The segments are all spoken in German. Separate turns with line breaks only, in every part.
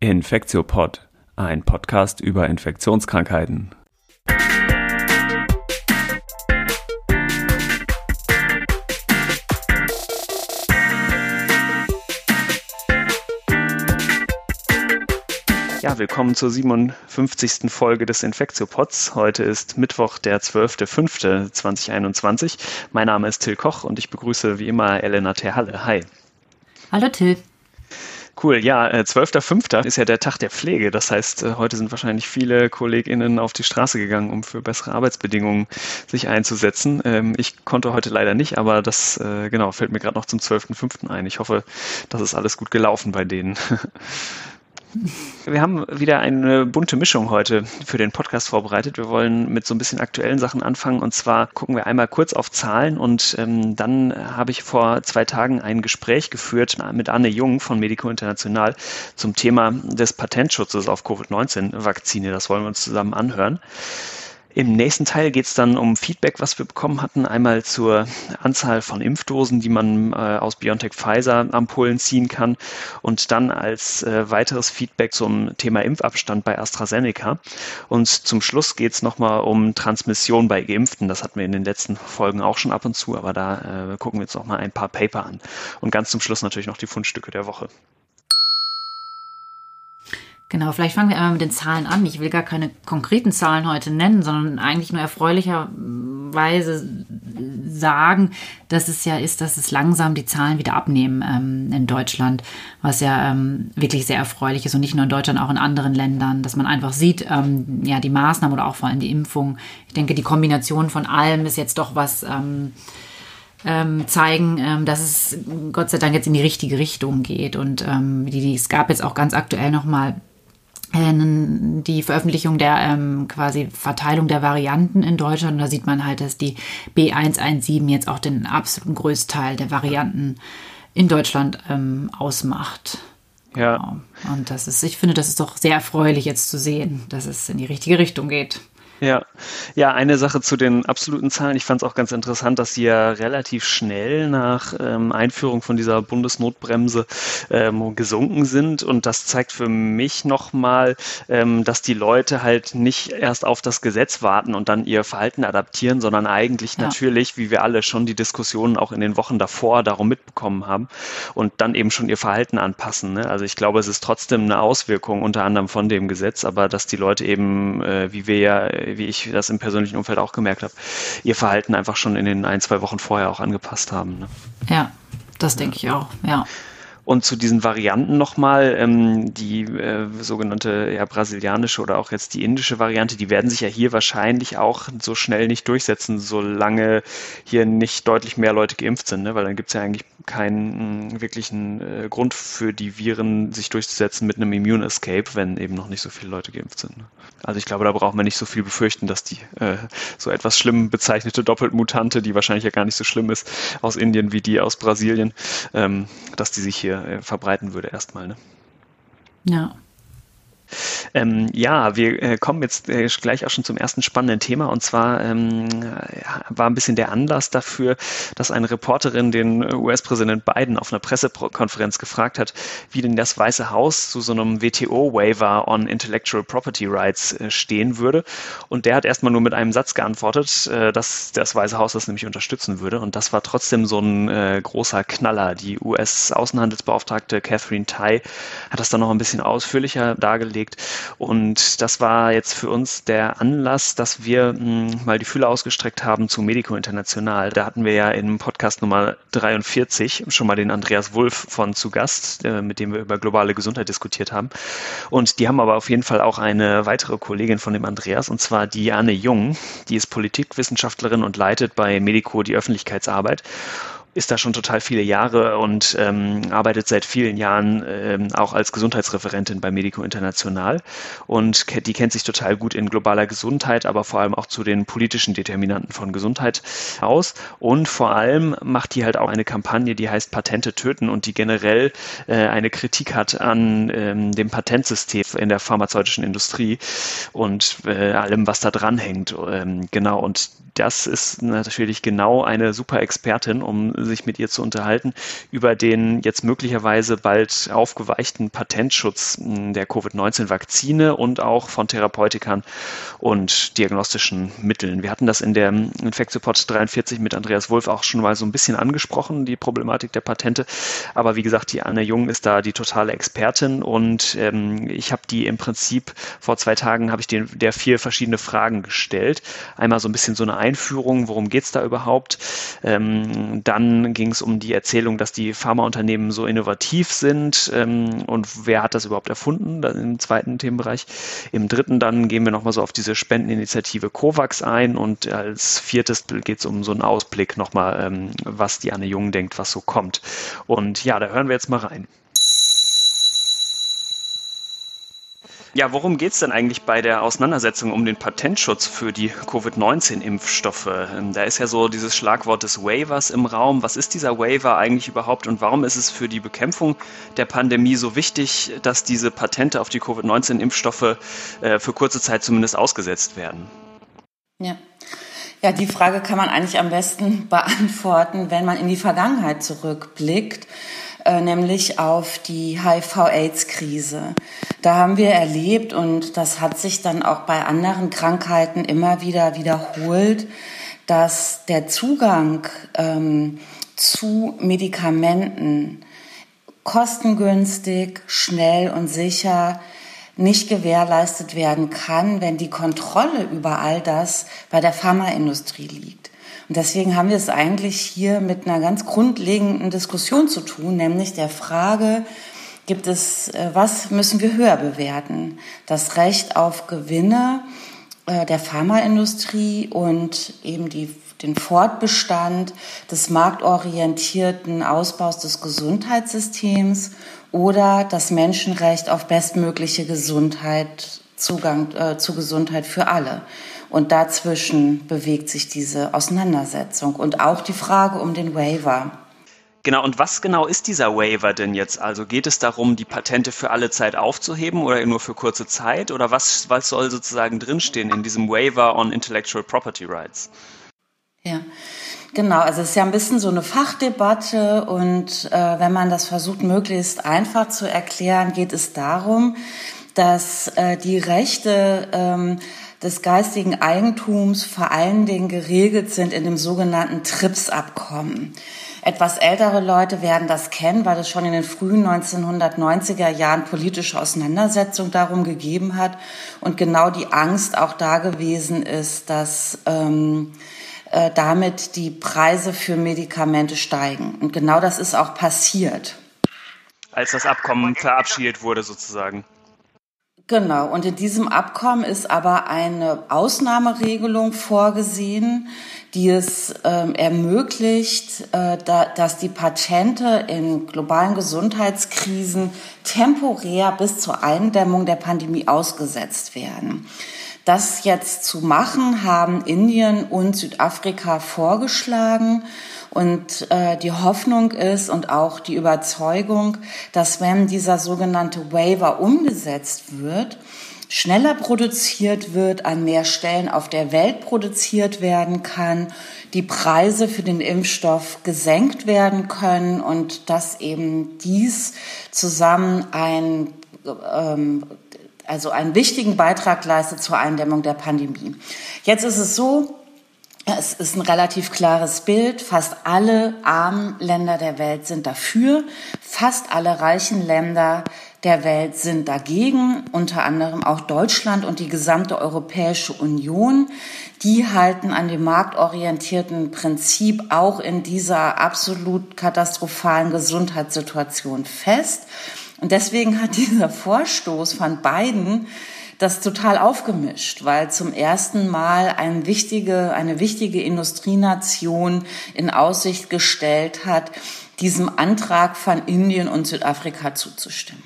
Infektiopod, ein Podcast über Infektionskrankheiten.
Ja, willkommen zur 57. Folge des Infektiopods. Heute ist Mittwoch, der 12.05.2021. Mein Name ist Till Koch und ich begrüße wie immer Elena Terhalle. Hi.
Hallo Till.
Cool, ja, 12.05. Äh, ist ja der Tag der Pflege. Das heißt, äh, heute sind wahrscheinlich viele KollegInnen auf die Straße gegangen, um für bessere Arbeitsbedingungen sich einzusetzen. Ähm, ich konnte heute leider nicht, aber das, äh, genau, fällt mir gerade noch zum 12.05. ein. Ich hoffe, das ist alles gut gelaufen bei denen. Wir haben wieder eine bunte Mischung heute für den Podcast vorbereitet. Wir wollen mit so ein bisschen aktuellen Sachen anfangen und zwar gucken wir einmal kurz auf Zahlen und ähm, dann habe ich vor zwei Tagen ein Gespräch geführt mit Anne Jung von Medico International zum Thema des Patentschutzes auf Covid-19-Vakzine. Das wollen wir uns zusammen anhören. Im nächsten Teil geht es dann um Feedback, was wir bekommen hatten. Einmal zur Anzahl von Impfdosen, die man äh, aus BioNTech Pfizer Ampullen ziehen kann. Und dann als äh, weiteres Feedback zum Thema Impfabstand bei AstraZeneca. Und zum Schluss geht es nochmal um Transmission bei Geimpften. Das hatten wir in den letzten Folgen auch schon ab und zu, aber da äh, gucken wir jetzt nochmal ein paar Paper an. Und ganz zum Schluss natürlich noch die Fundstücke der Woche.
Genau, vielleicht fangen wir einmal mit den Zahlen an. Ich will gar keine konkreten Zahlen heute nennen, sondern eigentlich nur erfreulicherweise sagen, dass es ja ist, dass es langsam die Zahlen wieder abnehmen ähm, in Deutschland, was ja ähm, wirklich sehr erfreulich ist und nicht nur in Deutschland, auch in anderen Ländern, dass man einfach sieht, ähm, ja, die Maßnahmen oder auch vor allem die Impfung. Ich denke, die Kombination von allem ist jetzt doch was, ähm, ähm, zeigen, ähm, dass es Gott sei Dank jetzt in die richtige Richtung geht. Und ähm, die, die, es gab jetzt auch ganz aktuell nochmal die Veröffentlichung der ähm, quasi Verteilung der Varianten in Deutschland. Da sieht man halt, dass die B117 jetzt auch den absoluten Größteil der Varianten in Deutschland ähm, ausmacht. Ja. Genau. Und das ist, ich finde, das ist doch sehr erfreulich jetzt zu sehen, dass es in die richtige Richtung geht.
Ja, ja, eine Sache zu den absoluten Zahlen. Ich fand es auch ganz interessant, dass sie ja relativ schnell nach ähm, Einführung von dieser Bundesnotbremse ähm, gesunken sind. Und das zeigt für mich nochmal, ähm, dass die Leute halt nicht erst auf das Gesetz warten und dann ihr Verhalten adaptieren, sondern eigentlich ja. natürlich, wie wir alle schon die Diskussionen auch in den Wochen davor darum mitbekommen haben und dann eben schon ihr Verhalten anpassen. Ne? Also ich glaube, es ist trotzdem eine Auswirkung unter anderem von dem Gesetz, aber dass die Leute eben, äh, wie wir ja wie ich das im persönlichen Umfeld auch gemerkt habe, ihr Verhalten einfach schon in den ein, zwei Wochen vorher auch angepasst haben. Ne?
Ja, das denke ich auch, ja.
Und zu diesen Varianten nochmal, ähm, die äh, sogenannte ja, brasilianische oder auch jetzt die indische Variante, die werden sich ja hier wahrscheinlich auch so schnell nicht durchsetzen, solange hier nicht deutlich mehr Leute geimpft sind, ne? weil dann gibt es ja eigentlich keinen äh, wirklichen äh, Grund für die Viren, sich durchzusetzen mit einem Immune Escape, wenn eben noch nicht so viele Leute geimpft sind. Ne? Also ich glaube, da braucht man nicht so viel befürchten, dass die äh, so etwas schlimm bezeichnete Doppelmutante, die wahrscheinlich ja gar nicht so schlimm ist, aus Indien wie die aus Brasilien, ähm, dass die sich hier verbreiten würde erstmal. Ne?
Ja.
Ähm, ja, wir äh, kommen jetzt äh, gleich auch schon zum ersten spannenden Thema und zwar ähm, war ein bisschen der Anlass dafür, dass eine Reporterin den US-Präsident Biden auf einer Pressekonferenz gefragt hat, wie denn das Weiße Haus zu so einem WTO-Waiver on Intellectual Property Rights äh, stehen würde. Und der hat erstmal nur mit einem Satz geantwortet, äh, dass das Weiße Haus das nämlich unterstützen würde. Und das war trotzdem so ein äh, großer Knaller. Die US-Außenhandelsbeauftragte Catherine Tai hat das dann noch ein bisschen ausführlicher dargelegt gelegt. Und das war jetzt für uns der Anlass, dass wir mh, hm, mal die Fühler ausgestreckt haben zu Medico International. Da hatten wir ja im Podcast Nummer 43 schon mal den Andreas Wulff von zu Gast, äh, mit dem wir über globale Gesundheit diskutiert haben. Und die haben aber auf jeden Fall auch eine weitere Kollegin von dem Andreas, und zwar die Anne Jung. Die ist Politikwissenschaftlerin und leitet bei Medico die Öffentlichkeitsarbeit ist da schon total viele Jahre und ähm, arbeitet seit vielen Jahren ähm, auch als Gesundheitsreferentin bei Medico International. Und die kennt sich total gut in globaler Gesundheit, aber vor allem auch zu den politischen Determinanten von Gesundheit aus. Und vor allem macht die halt auch eine Kampagne, die heißt Patente töten und die generell äh, eine Kritik hat an ähm, dem Patentsystem in der pharmazeutischen Industrie und äh, allem, was da dran hängt. Ähm, genau, und das ist natürlich genau eine super Expertin, um sich mit ihr zu unterhalten über den jetzt möglicherweise bald aufgeweichten Patentschutz hm, der Covid-19-Vakzine und auch von Therapeutikern und diagnostischen Mitteln. Wir hatten das in der Infektsupport 43 mit Andreas Wolf auch schon mal so ein bisschen angesprochen, die Problematik der Patente. Aber wie gesagt, die Anne Jung ist da die totale Expertin und ähm, ich habe die im Prinzip vor zwei Tagen habe ich den, der vier verschiedene Fragen gestellt. Einmal so ein bisschen so eine Einführung, worum geht es da überhaupt? Ähm, dann ging es um die Erzählung, dass die Pharmaunternehmen so innovativ sind ähm, und wer hat das überhaupt erfunden, dann im zweiten Themenbereich. Im dritten dann gehen wir nochmal so auf diese Spendeninitiative COVAX ein und als viertes geht es um so einen Ausblick nochmal, ähm, was die Anne Jung denkt, was so kommt. Und ja, da hören wir jetzt mal rein. Ja, worum geht es denn eigentlich bei der Auseinandersetzung um den Patentschutz für die Covid-19-Impfstoffe? Ähm, da ist ja so dieses Schlagwort des Waivers im Raum. Was ist dieser Waiver eigentlich überhaupt und warum ist es für die Bekämpfung der Pandemie so wichtig, dass diese Patente auf die Covid-19-Impfstoffe äh, für kurze Zeit zumindest ausgesetzt werden?
Ja. Ja, die Frage kann man eigentlich am besten beantworten, wenn man in die Vergangenheit zurückblickt. Äh, nämlich auf die HIV-Aids-Krise. Da haben wir erlebt, und das hat sich dann auch bei anderen Krankheiten immer wieder wiederholt, dass der Zugang ähm, zu Medikamenten kostengünstig, schnell und sicher nicht gewährleistet werden kann, wenn die Kontrolle über all das bei der Pharmaindustrie liegt. Und deswegen haben wir es eigentlich hier mit einer ganz grundlegenden Diskussion zu tun, nämlich der Frage, gibt es, äh, was müssen wir höher bewerten? Das Recht auf Gewinne äh, der Pharmaindustrie und eben die, den Fortbestand des marktorientierten Ausbaus des Gesundheitssystems oder das Menschenrecht auf bestmögliche Gesundheit, Zugang äh, zu Gesundheit für alle. Und dazwischen bewegt sich diese Auseinandersetzung und auch die Frage um den Waiver.
Genau, und was genau ist dieser Waiver denn jetzt? Also geht es darum, die Patente für alle Zeit aufzuheben oder nur für kurze Zeit? Oder was, was soll sozusagen drinstehen in diesem Waiver on Intellectual Property Rights?
Ja, genau. Also es ist ja ein bisschen so eine Fachdebatte und äh, wenn man das versucht, möglichst einfach zu erklären, geht es darum, dass äh, die Rechte ähm, des geistigen Eigentums vor allen Dingen geregelt sind in dem sogenannten TRIPS-Abkommen. Etwas ältere Leute werden das kennen, weil es schon in den frühen 1990er Jahren politische Auseinandersetzungen darum gegeben hat und genau die Angst auch da gewesen ist, dass ähm, äh, damit die Preise für Medikamente steigen. Und genau das ist auch passiert.
Als das Abkommen verabschiedet wurde sozusagen.
Genau, und in diesem Abkommen ist aber eine Ausnahmeregelung vorgesehen, die es ähm, ermöglicht, äh, da, dass die Patente in globalen Gesundheitskrisen temporär bis zur Eindämmung der Pandemie ausgesetzt werden. Das jetzt zu machen, haben Indien und Südafrika vorgeschlagen. Und äh, die Hoffnung ist und auch die Überzeugung, dass wenn dieser sogenannte Waiver umgesetzt wird, schneller produziert wird, an mehr Stellen auf der Welt produziert werden kann, die Preise für den Impfstoff gesenkt werden können und dass eben dies zusammen ein ähm, also einen wichtigen Beitrag leistet zur Eindämmung der Pandemie. Jetzt ist es so, es ist ein relativ klares Bild. Fast alle armen Länder der Welt sind dafür. Fast alle reichen Länder der Welt sind dagegen, unter anderem auch Deutschland und die gesamte Europäische Union. Die halten an dem marktorientierten Prinzip auch in dieser absolut katastrophalen Gesundheitssituation fest. Und deswegen hat dieser Vorstoß von beiden das total aufgemischt, weil zum ersten Mal eine wichtige, eine wichtige Industrienation in Aussicht gestellt hat, diesem Antrag von Indien und Südafrika zuzustimmen.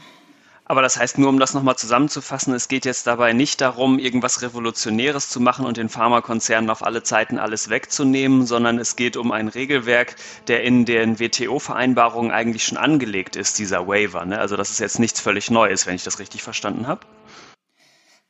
Aber das heißt, nur um das nochmal zusammenzufassen, es geht jetzt dabei nicht darum, irgendwas Revolutionäres zu machen und den Pharmakonzernen auf alle Zeiten alles wegzunehmen, sondern es geht um ein Regelwerk, der in den WTO-Vereinbarungen eigentlich schon angelegt ist, dieser Waiver. Ne? Also das ist jetzt nichts völlig Neues, wenn ich das richtig verstanden habe.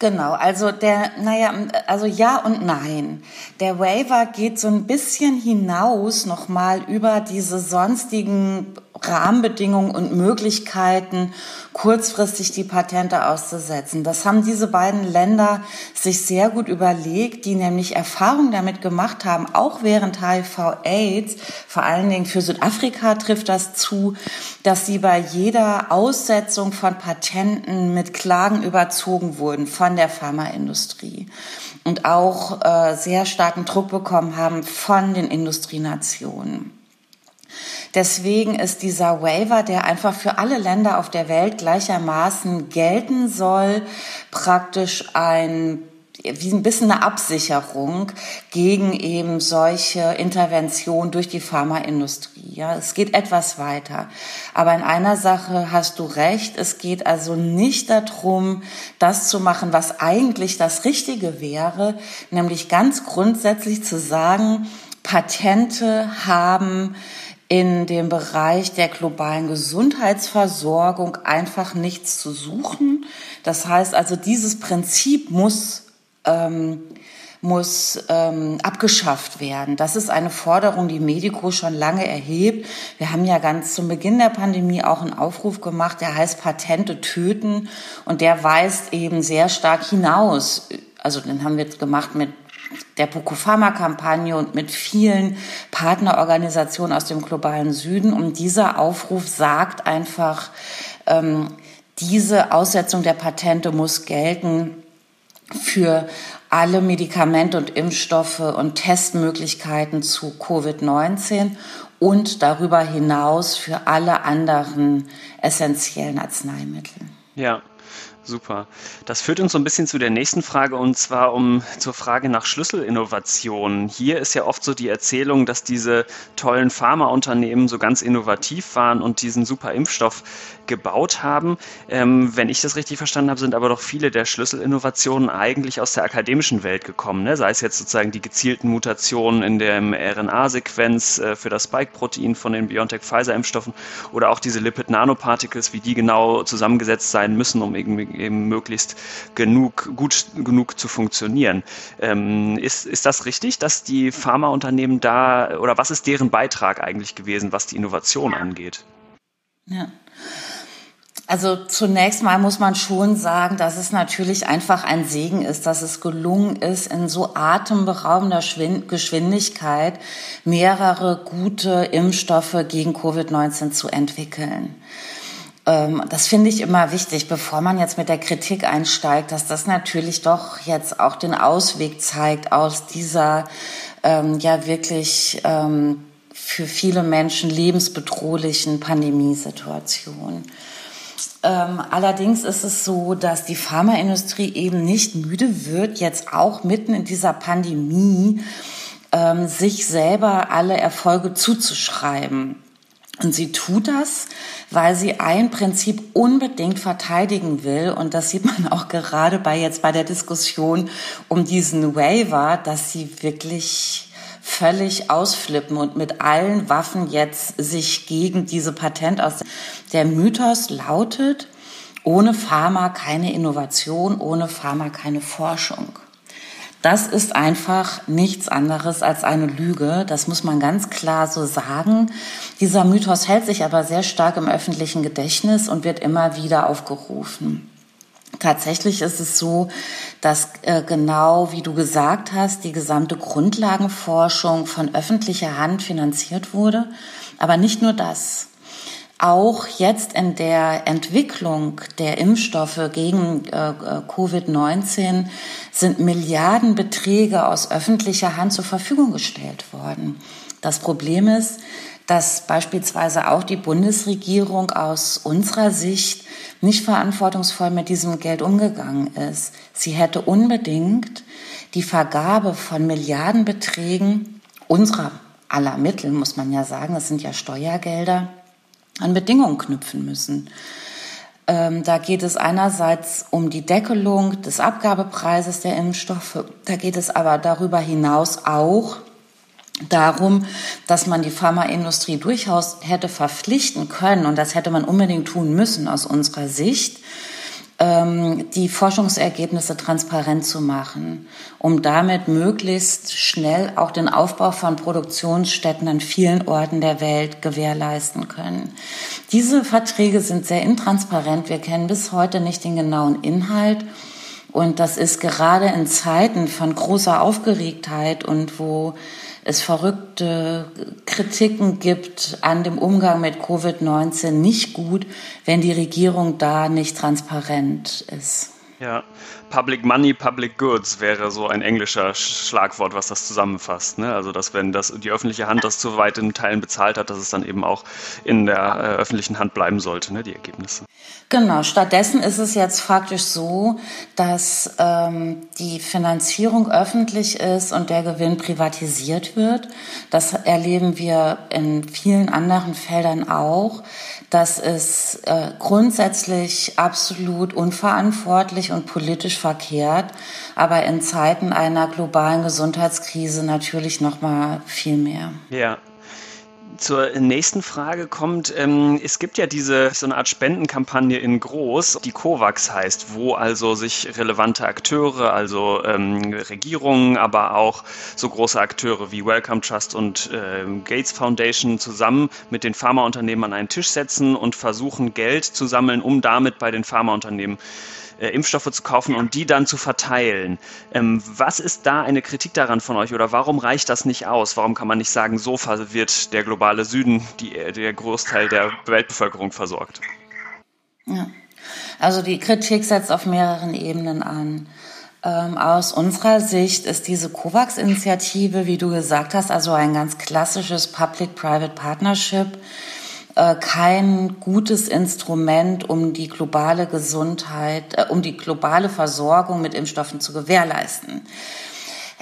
Genau, also der, naja, also ja und nein. Der Waiver geht so ein bisschen hinaus nochmal über diese sonstigen Rahmenbedingungen und Möglichkeiten, kurzfristig die Patente auszusetzen. Das haben diese beiden Länder sich sehr gut überlegt, die nämlich Erfahrung damit gemacht haben, auch während HIV-Aids, vor allen Dingen für Südafrika trifft das zu, dass sie bei jeder Aussetzung von Patenten mit Klagen überzogen wurden von der Pharmaindustrie und auch äh, sehr starken Druck bekommen haben von den Industrienationen. Deswegen ist dieser Waiver, der einfach für alle Länder auf der Welt gleichermaßen gelten soll, praktisch ein wie ein bisschen eine Absicherung gegen eben solche Interventionen durch die Pharmaindustrie. Ja, es geht etwas weiter. Aber in einer Sache hast du recht. Es geht also nicht darum, das zu machen, was eigentlich das Richtige wäre, nämlich ganz grundsätzlich zu sagen, Patente haben in dem Bereich der globalen Gesundheitsversorgung einfach nichts zu suchen. Das heißt also, dieses Prinzip muss ähm, muss ähm, abgeschafft werden. Das ist eine Forderung, die Medico schon lange erhebt. Wir haben ja ganz zum Beginn der Pandemie auch einen Aufruf gemacht, der heißt Patente töten und der weist eben sehr stark hinaus. Also den haben wir jetzt gemacht mit der Pokopharma-Kampagne und mit vielen Partnerorganisationen aus dem globalen Süden. Und dieser Aufruf sagt einfach, ähm, diese Aussetzung der Patente muss gelten für alle Medikamente und Impfstoffe und Testmöglichkeiten zu Covid-19 und darüber hinaus für alle anderen essentiellen Arzneimittel.
Ja, Super. Das führt uns so ein bisschen zu der nächsten Frage und zwar um zur Frage nach Schlüsselinnovationen. Hier ist ja oft so die Erzählung, dass diese tollen Pharmaunternehmen so ganz innovativ waren und diesen super Impfstoff gebaut haben. Ähm, wenn ich das richtig verstanden habe, sind aber doch viele der Schlüsselinnovationen eigentlich aus der akademischen Welt gekommen. Ne? Sei es jetzt sozusagen die gezielten Mutationen in der RNA-Sequenz äh, für das Spike-Protein von den BioNTech-Pfizer-Impfstoffen oder auch diese Lipid-Nanoparticles, wie die genau zusammengesetzt sein müssen, um irgendwie eben möglichst genug, gut genug zu funktionieren. Ähm, ist, ist das richtig, dass die Pharmaunternehmen da, oder was ist deren Beitrag eigentlich gewesen, was die Innovation angeht?
Ja. Also zunächst mal muss man schon sagen, dass es natürlich einfach ein Segen ist, dass es gelungen ist, in so atemberaubender Geschwindigkeit mehrere gute Impfstoffe gegen Covid-19 zu entwickeln. Ähm, das finde ich immer wichtig, bevor man jetzt mit der Kritik einsteigt, dass das natürlich doch jetzt auch den Ausweg zeigt aus dieser ähm, ja wirklich ähm, für viele Menschen lebensbedrohlichen Pandemiesituation. Ähm, allerdings ist es so, dass die Pharmaindustrie eben nicht müde wird, jetzt auch mitten in dieser Pandemie ähm, sich selber alle Erfolge zuzuschreiben. Und sie tut das, weil sie ein Prinzip unbedingt verteidigen will. Und das sieht man auch gerade bei jetzt bei der Diskussion um diesen Waiver, dass sie wirklich völlig ausflippen und mit allen Waffen jetzt sich gegen diese Patent aus. Der Mythos lautet, ohne Pharma keine Innovation, ohne Pharma keine Forschung. Das ist einfach nichts anderes als eine Lüge. Das muss man ganz klar so sagen. Dieser Mythos hält sich aber sehr stark im öffentlichen Gedächtnis und wird immer wieder aufgerufen. Tatsächlich ist es so, dass äh, genau wie du gesagt hast, die gesamte Grundlagenforschung von öffentlicher Hand finanziert wurde. Aber nicht nur das auch jetzt in der Entwicklung der Impfstoffe gegen äh, äh Covid-19 sind Milliardenbeträge aus öffentlicher Hand zur Verfügung gestellt worden. Das Problem ist, dass beispielsweise auch die Bundesregierung aus unserer Sicht nicht verantwortungsvoll mit diesem Geld umgegangen ist. Sie hätte unbedingt die Vergabe von Milliardenbeträgen unserer aller Mittel, muss man ja sagen, das sind ja Steuergelder, an Bedingungen knüpfen müssen. Ähm, da geht es einerseits um die Deckelung des Abgabepreises der Impfstoffe. Da geht es aber darüber hinaus auch darum, dass man die Pharmaindustrie durchaus hätte verpflichten können, und das hätte man unbedingt tun müssen aus unserer Sicht, die Forschungsergebnisse transparent zu machen, um damit möglichst schnell auch den Aufbau von Produktionsstätten an vielen Orten der Welt gewährleisten können. Diese Verträge sind sehr intransparent. Wir kennen bis heute nicht den genauen Inhalt. Und das ist gerade in Zeiten von großer Aufgeregtheit und wo es verrückte Kritiken gibt an dem Umgang mit Covid-19 nicht gut, wenn die Regierung da nicht transparent ist.
Ja, Public Money, Public Goods wäre so ein englischer Schlagwort, was das zusammenfasst. Ne? Also, dass wenn das die öffentliche Hand das zu weiten Teilen bezahlt hat, dass es dann eben auch in der äh, öffentlichen Hand bleiben sollte, ne? die Ergebnisse.
Genau, stattdessen ist es jetzt faktisch so, dass ähm, die Finanzierung öffentlich ist und der Gewinn privatisiert wird. Das erleben wir in vielen anderen Feldern auch. Das ist äh, grundsätzlich absolut unverantwortlich und politisch verkehrt, aber in Zeiten einer globalen Gesundheitskrise natürlich noch mal viel mehr.
Ja, zur nächsten Frage kommt, ähm, es gibt ja diese so eine Art Spendenkampagne in Groß, die COVAX heißt, wo also sich relevante Akteure, also ähm, Regierungen, aber auch so große Akteure wie Wellcome Trust und äh, Gates Foundation zusammen mit den Pharmaunternehmen an einen Tisch setzen und versuchen, Geld zu sammeln, um damit bei den Pharmaunternehmen äh, Impfstoffe zu kaufen und die dann zu verteilen. Ähm, was ist da eine Kritik daran von euch oder warum reicht das nicht aus? Warum kann man nicht sagen, so wird der globale Süden, die, äh, der Großteil der Weltbevölkerung versorgt?
Ja. Also die Kritik setzt auf mehreren Ebenen an. Ähm, aus unserer Sicht ist diese COVAX-Initiative, wie du gesagt hast, also ein ganz klassisches Public-Private Partnership äh, kein gutes Instrument, um die globale Gesundheit, äh, um die globale Versorgung mit Impfstoffen zu gewährleisten.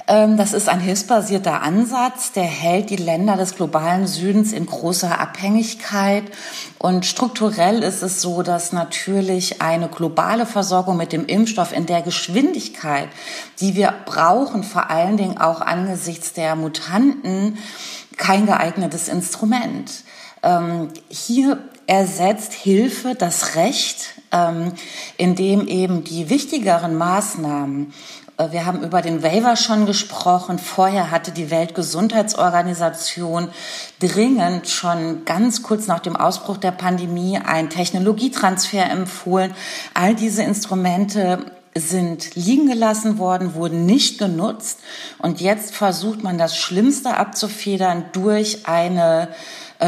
Ähm, das ist ein hilfsbasierter Ansatz, der hält die Länder des globalen Südens in großer Abhängigkeit. Und strukturell ist es so, dass natürlich eine globale Versorgung mit dem Impfstoff in der Geschwindigkeit, die wir brauchen, vor allen Dingen auch angesichts der Mutanten, kein geeignetes Instrument. Ähm, hier ersetzt Hilfe das Recht, ähm, indem eben die wichtigeren Maßnahmen äh, wir haben über den Waiver schon gesprochen. Vorher hatte die Weltgesundheitsorganisation dringend schon ganz kurz nach dem Ausbruch der Pandemie einen Technologietransfer empfohlen. All diese Instrumente sind liegen gelassen worden, wurden nicht genutzt. Und jetzt versucht man das Schlimmste abzufedern durch eine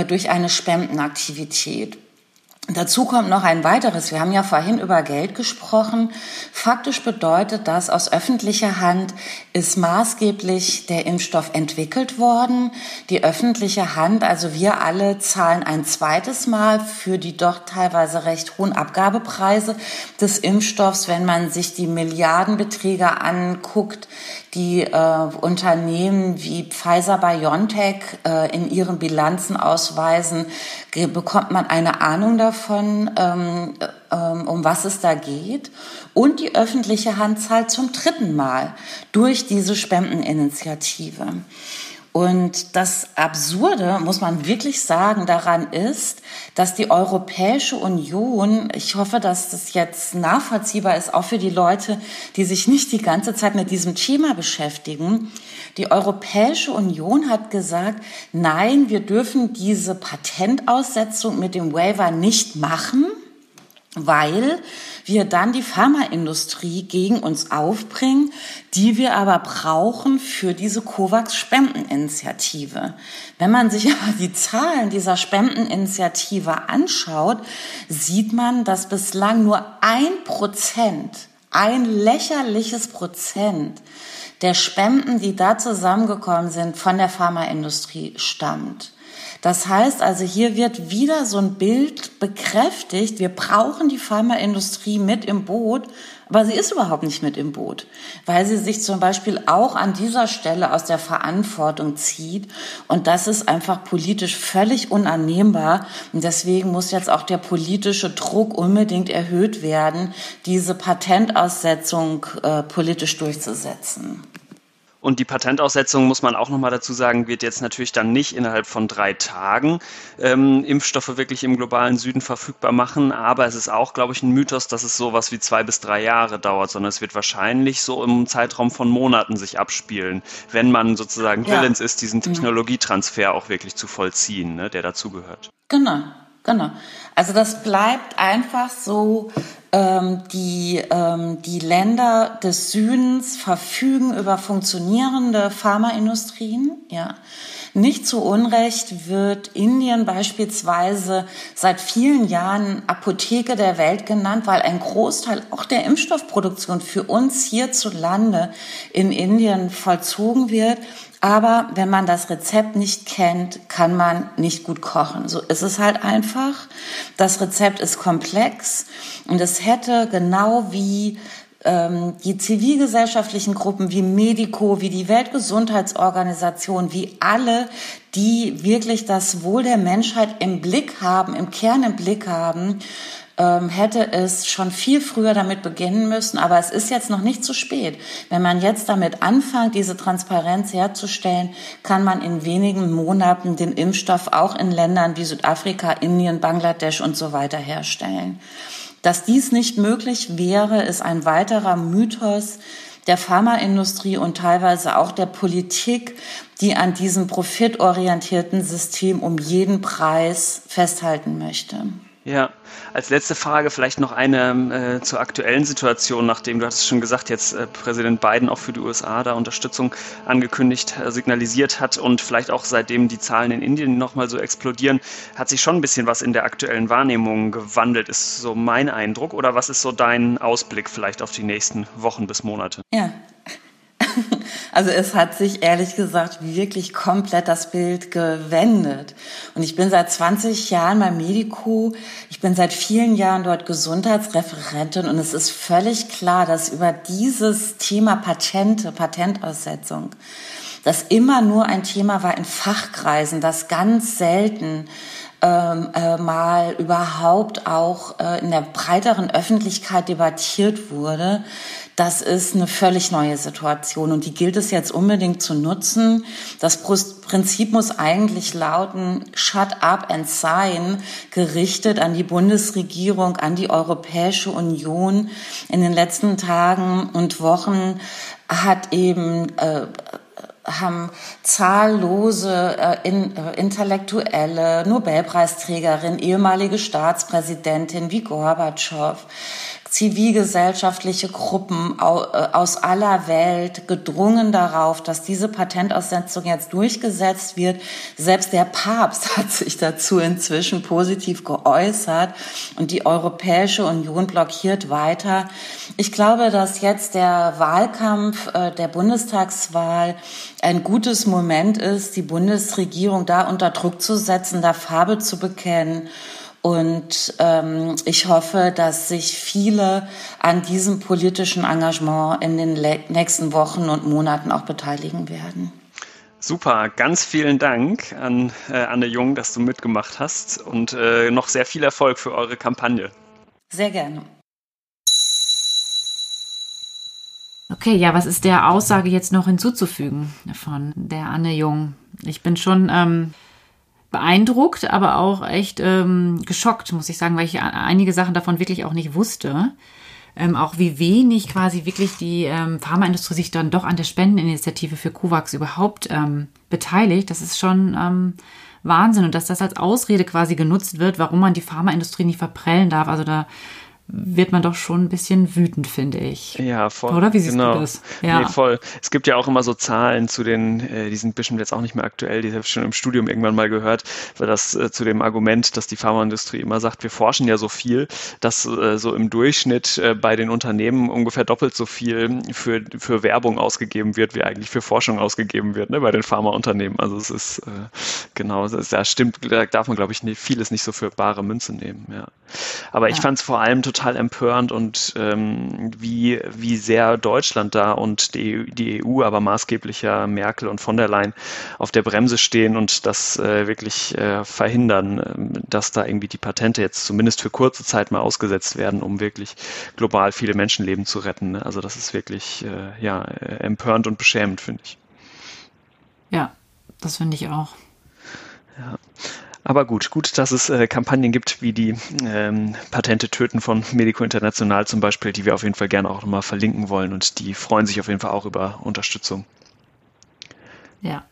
durch eine Spendenaktivität. Dazu kommt noch ein weiteres. Wir haben ja vorhin über Geld gesprochen. Faktisch bedeutet das, aus öffentlicher Hand ist maßgeblich der Impfstoff entwickelt worden. Die öffentliche Hand, also wir alle, zahlen ein zweites Mal für die doch teilweise recht hohen Abgabepreise des Impfstoffs, wenn man sich die Milliardenbeträge anguckt, die äh, Unternehmen wie Pfizer BioNTech äh, in ihren Bilanzen ausweisen, bekommt man eine Ahnung davon, ähm, ähm, um was es da geht. Und die öffentliche Hand zahlt zum dritten Mal durch diese Spendeninitiative. Und das Absurde, muss man wirklich sagen, daran ist, dass die Europäische Union, ich hoffe, dass das jetzt nachvollziehbar ist, auch für die Leute, die sich nicht die ganze Zeit mit diesem Thema beschäftigen, die Europäische Union hat gesagt, nein, wir dürfen diese Patentaussetzung mit dem Waiver nicht machen, weil wir dann die Pharmaindustrie gegen uns aufbringen, die wir aber brauchen für diese COVAX-Spendeninitiative. Wenn man sich aber die Zahlen dieser Spendeninitiative anschaut, sieht man, dass bislang nur ein Prozent, ein lächerliches Prozent der Spenden, die da zusammengekommen sind, von der Pharmaindustrie stammt. Das heißt also, hier wird wieder so ein Bild bekräftigt. Wir brauchen die Pharmaindustrie mit im Boot, aber sie ist überhaupt nicht mit im Boot, weil sie sich zum Beispiel auch an dieser Stelle aus der Verantwortung zieht. Und das ist einfach politisch völlig unannehmbar. Und deswegen muss jetzt auch der politische Druck unbedingt erhöht werden, diese Patentaussetzung äh, politisch durchzusetzen.
Und die Patentaussetzung, muss man auch nochmal dazu sagen, wird jetzt natürlich dann nicht innerhalb von drei Tagen ähm, Impfstoffe wirklich im globalen Süden verfügbar machen. Aber es ist auch, glaube ich, ein Mythos, dass es sowas wie zwei bis drei Jahre dauert, sondern es wird wahrscheinlich so im Zeitraum von Monaten sich abspielen, wenn man sozusagen ja. willens ist, diesen mhm. Technologietransfer auch wirklich zu vollziehen, ne, der dazugehört.
Genau, genau. Also das bleibt einfach so die, ähm, die Länder des Südens verfügen über funktionierende Pharmaindustrien, ja. Nicht zu Unrecht wird Indien beispielsweise seit vielen Jahren Apotheke der Welt genannt, weil ein Großteil auch der Impfstoffproduktion für uns hierzulande in Indien vollzogen wird. Aber wenn man das Rezept nicht kennt, kann man nicht gut kochen. So ist es halt einfach. Das Rezept ist komplex und es hätte genau wie ähm, die zivilgesellschaftlichen Gruppen wie Medico, wie die Weltgesundheitsorganisation, wie alle, die wirklich das Wohl der Menschheit im Blick haben, im Kern im Blick haben, ähm, hätte es schon viel früher damit beginnen müssen. Aber es ist jetzt noch nicht zu spät. Wenn man jetzt damit anfängt, diese Transparenz herzustellen, kann man in wenigen Monaten den Impfstoff auch in Ländern wie Südafrika, Indien, Bangladesch und so weiter herstellen. Dass dies nicht möglich wäre, ist ein weiterer Mythos der Pharmaindustrie und teilweise auch der Politik, die an diesem profitorientierten System um jeden Preis festhalten möchte.
Ja, als letzte Frage vielleicht noch eine äh, zur aktuellen Situation, nachdem du hast schon gesagt, jetzt äh, Präsident Biden auch für die USA da Unterstützung angekündigt, äh, signalisiert hat und vielleicht auch seitdem die Zahlen in Indien nochmal so explodieren, hat sich schon ein bisschen was in der aktuellen Wahrnehmung gewandelt, ist so mein Eindruck. Oder was ist so dein Ausblick vielleicht auf die nächsten Wochen bis Monate?
Ja, also es hat sich ehrlich gesagt wirklich komplett das Bild gewendet. Und ich bin seit 20 Jahren beim Medico. Ich bin seit vielen Jahren dort Gesundheitsreferentin und es ist völlig klar, dass über dieses Thema Patente, Patentaussetzung, das immer nur ein Thema war in Fachkreisen, das ganz selten ähm, äh, mal überhaupt auch äh, in der breiteren Öffentlichkeit debattiert wurde, das ist eine völlig neue Situation und die gilt es jetzt unbedingt zu nutzen. Das Prinzip muss eigentlich lauten, shut up and sign, gerichtet an die Bundesregierung, an die Europäische Union. In den letzten Tagen und Wochen hat eben äh, haben zahllose äh, in, äh, intellektuelle Nobelpreisträgerin, ehemalige Staatspräsidentin wie Gorbatschow, zivilgesellschaftliche Gruppen äh, aus aller Welt gedrungen darauf, dass diese Patentaussetzung jetzt durchgesetzt wird. Selbst der Papst hat sich dazu inzwischen positiv geäußert und die Europäische Union blockiert weiter. Ich glaube, dass jetzt der Wahlkampf äh, der Bundestagswahl ein gutes Moment ist, die Bundesregierung da unter Druck zu setzen, da Farbe zu bekennen und ähm, ich hoffe, dass sich viele an diesem politischen Engagement in den nächsten Wochen und Monaten auch beteiligen werden.
Super, ganz vielen Dank an äh, Anne Jung, dass du mitgemacht hast und äh, noch sehr viel Erfolg für eure Kampagne.
Sehr gerne.
Okay, ja, was ist der Aussage jetzt noch hinzuzufügen von der Anne Jung? Ich bin schon ähm, beeindruckt, aber auch echt ähm, geschockt, muss ich sagen, weil ich einige Sachen davon wirklich auch nicht wusste. Ähm, auch wie wenig quasi wirklich die ähm, Pharmaindustrie sich dann doch an der Spendeninitiative für COVAX überhaupt ähm, beteiligt. Das ist schon ähm, Wahnsinn und dass das als Ausrede quasi genutzt wird, warum man die Pharmaindustrie nicht verprellen darf. Also da wird man doch schon ein bisschen wütend, finde ich.
Ja, voll.
Oder wie siehst
genau.
du das? Ja.
Nee, voll. Es gibt ja auch immer so Zahlen zu den, äh, die sind bestimmt jetzt auch nicht mehr aktuell, die habe ich schon im Studium irgendwann mal gehört, weil das äh, zu dem Argument, dass die Pharmaindustrie immer sagt, wir forschen ja so viel, dass äh, so im Durchschnitt äh, bei den Unternehmen ungefähr doppelt so viel für, für Werbung ausgegeben wird, wie eigentlich für Forschung ausgegeben wird, ne, bei den Pharmaunternehmen. Also es ist äh, genau, da stimmt, da darf man, glaube ich, vieles nicht so für bare Münze nehmen, ja. Aber ich
Ja.
fand es vor allem total empörend und ähm, wie, wie sehr Deutschland da und die, die EU, aber maßgeblich ja Merkel und von der Leyen auf der Bremse stehen und das äh, wirklich äh, verhindern, ähm, dass da irgendwie die Patente jetzt zumindest für kurze Zeit mal ausgesetzt werden, um wirklich global viele Menschenleben zu retten. ne? Also das ist wirklich äh, ja, äh, empörend und beschämend, finde ich.
Ja, das finde ich auch.
Aber gut, gut, dass es äh, Kampagnen gibt, wie die ähm, Patente töten von Medico International zum Beispiel, die wir auf jeden Fall gerne auch nochmal verlinken wollen und die freuen sich auf jeden Fall auch über Unterstützung.
Ja.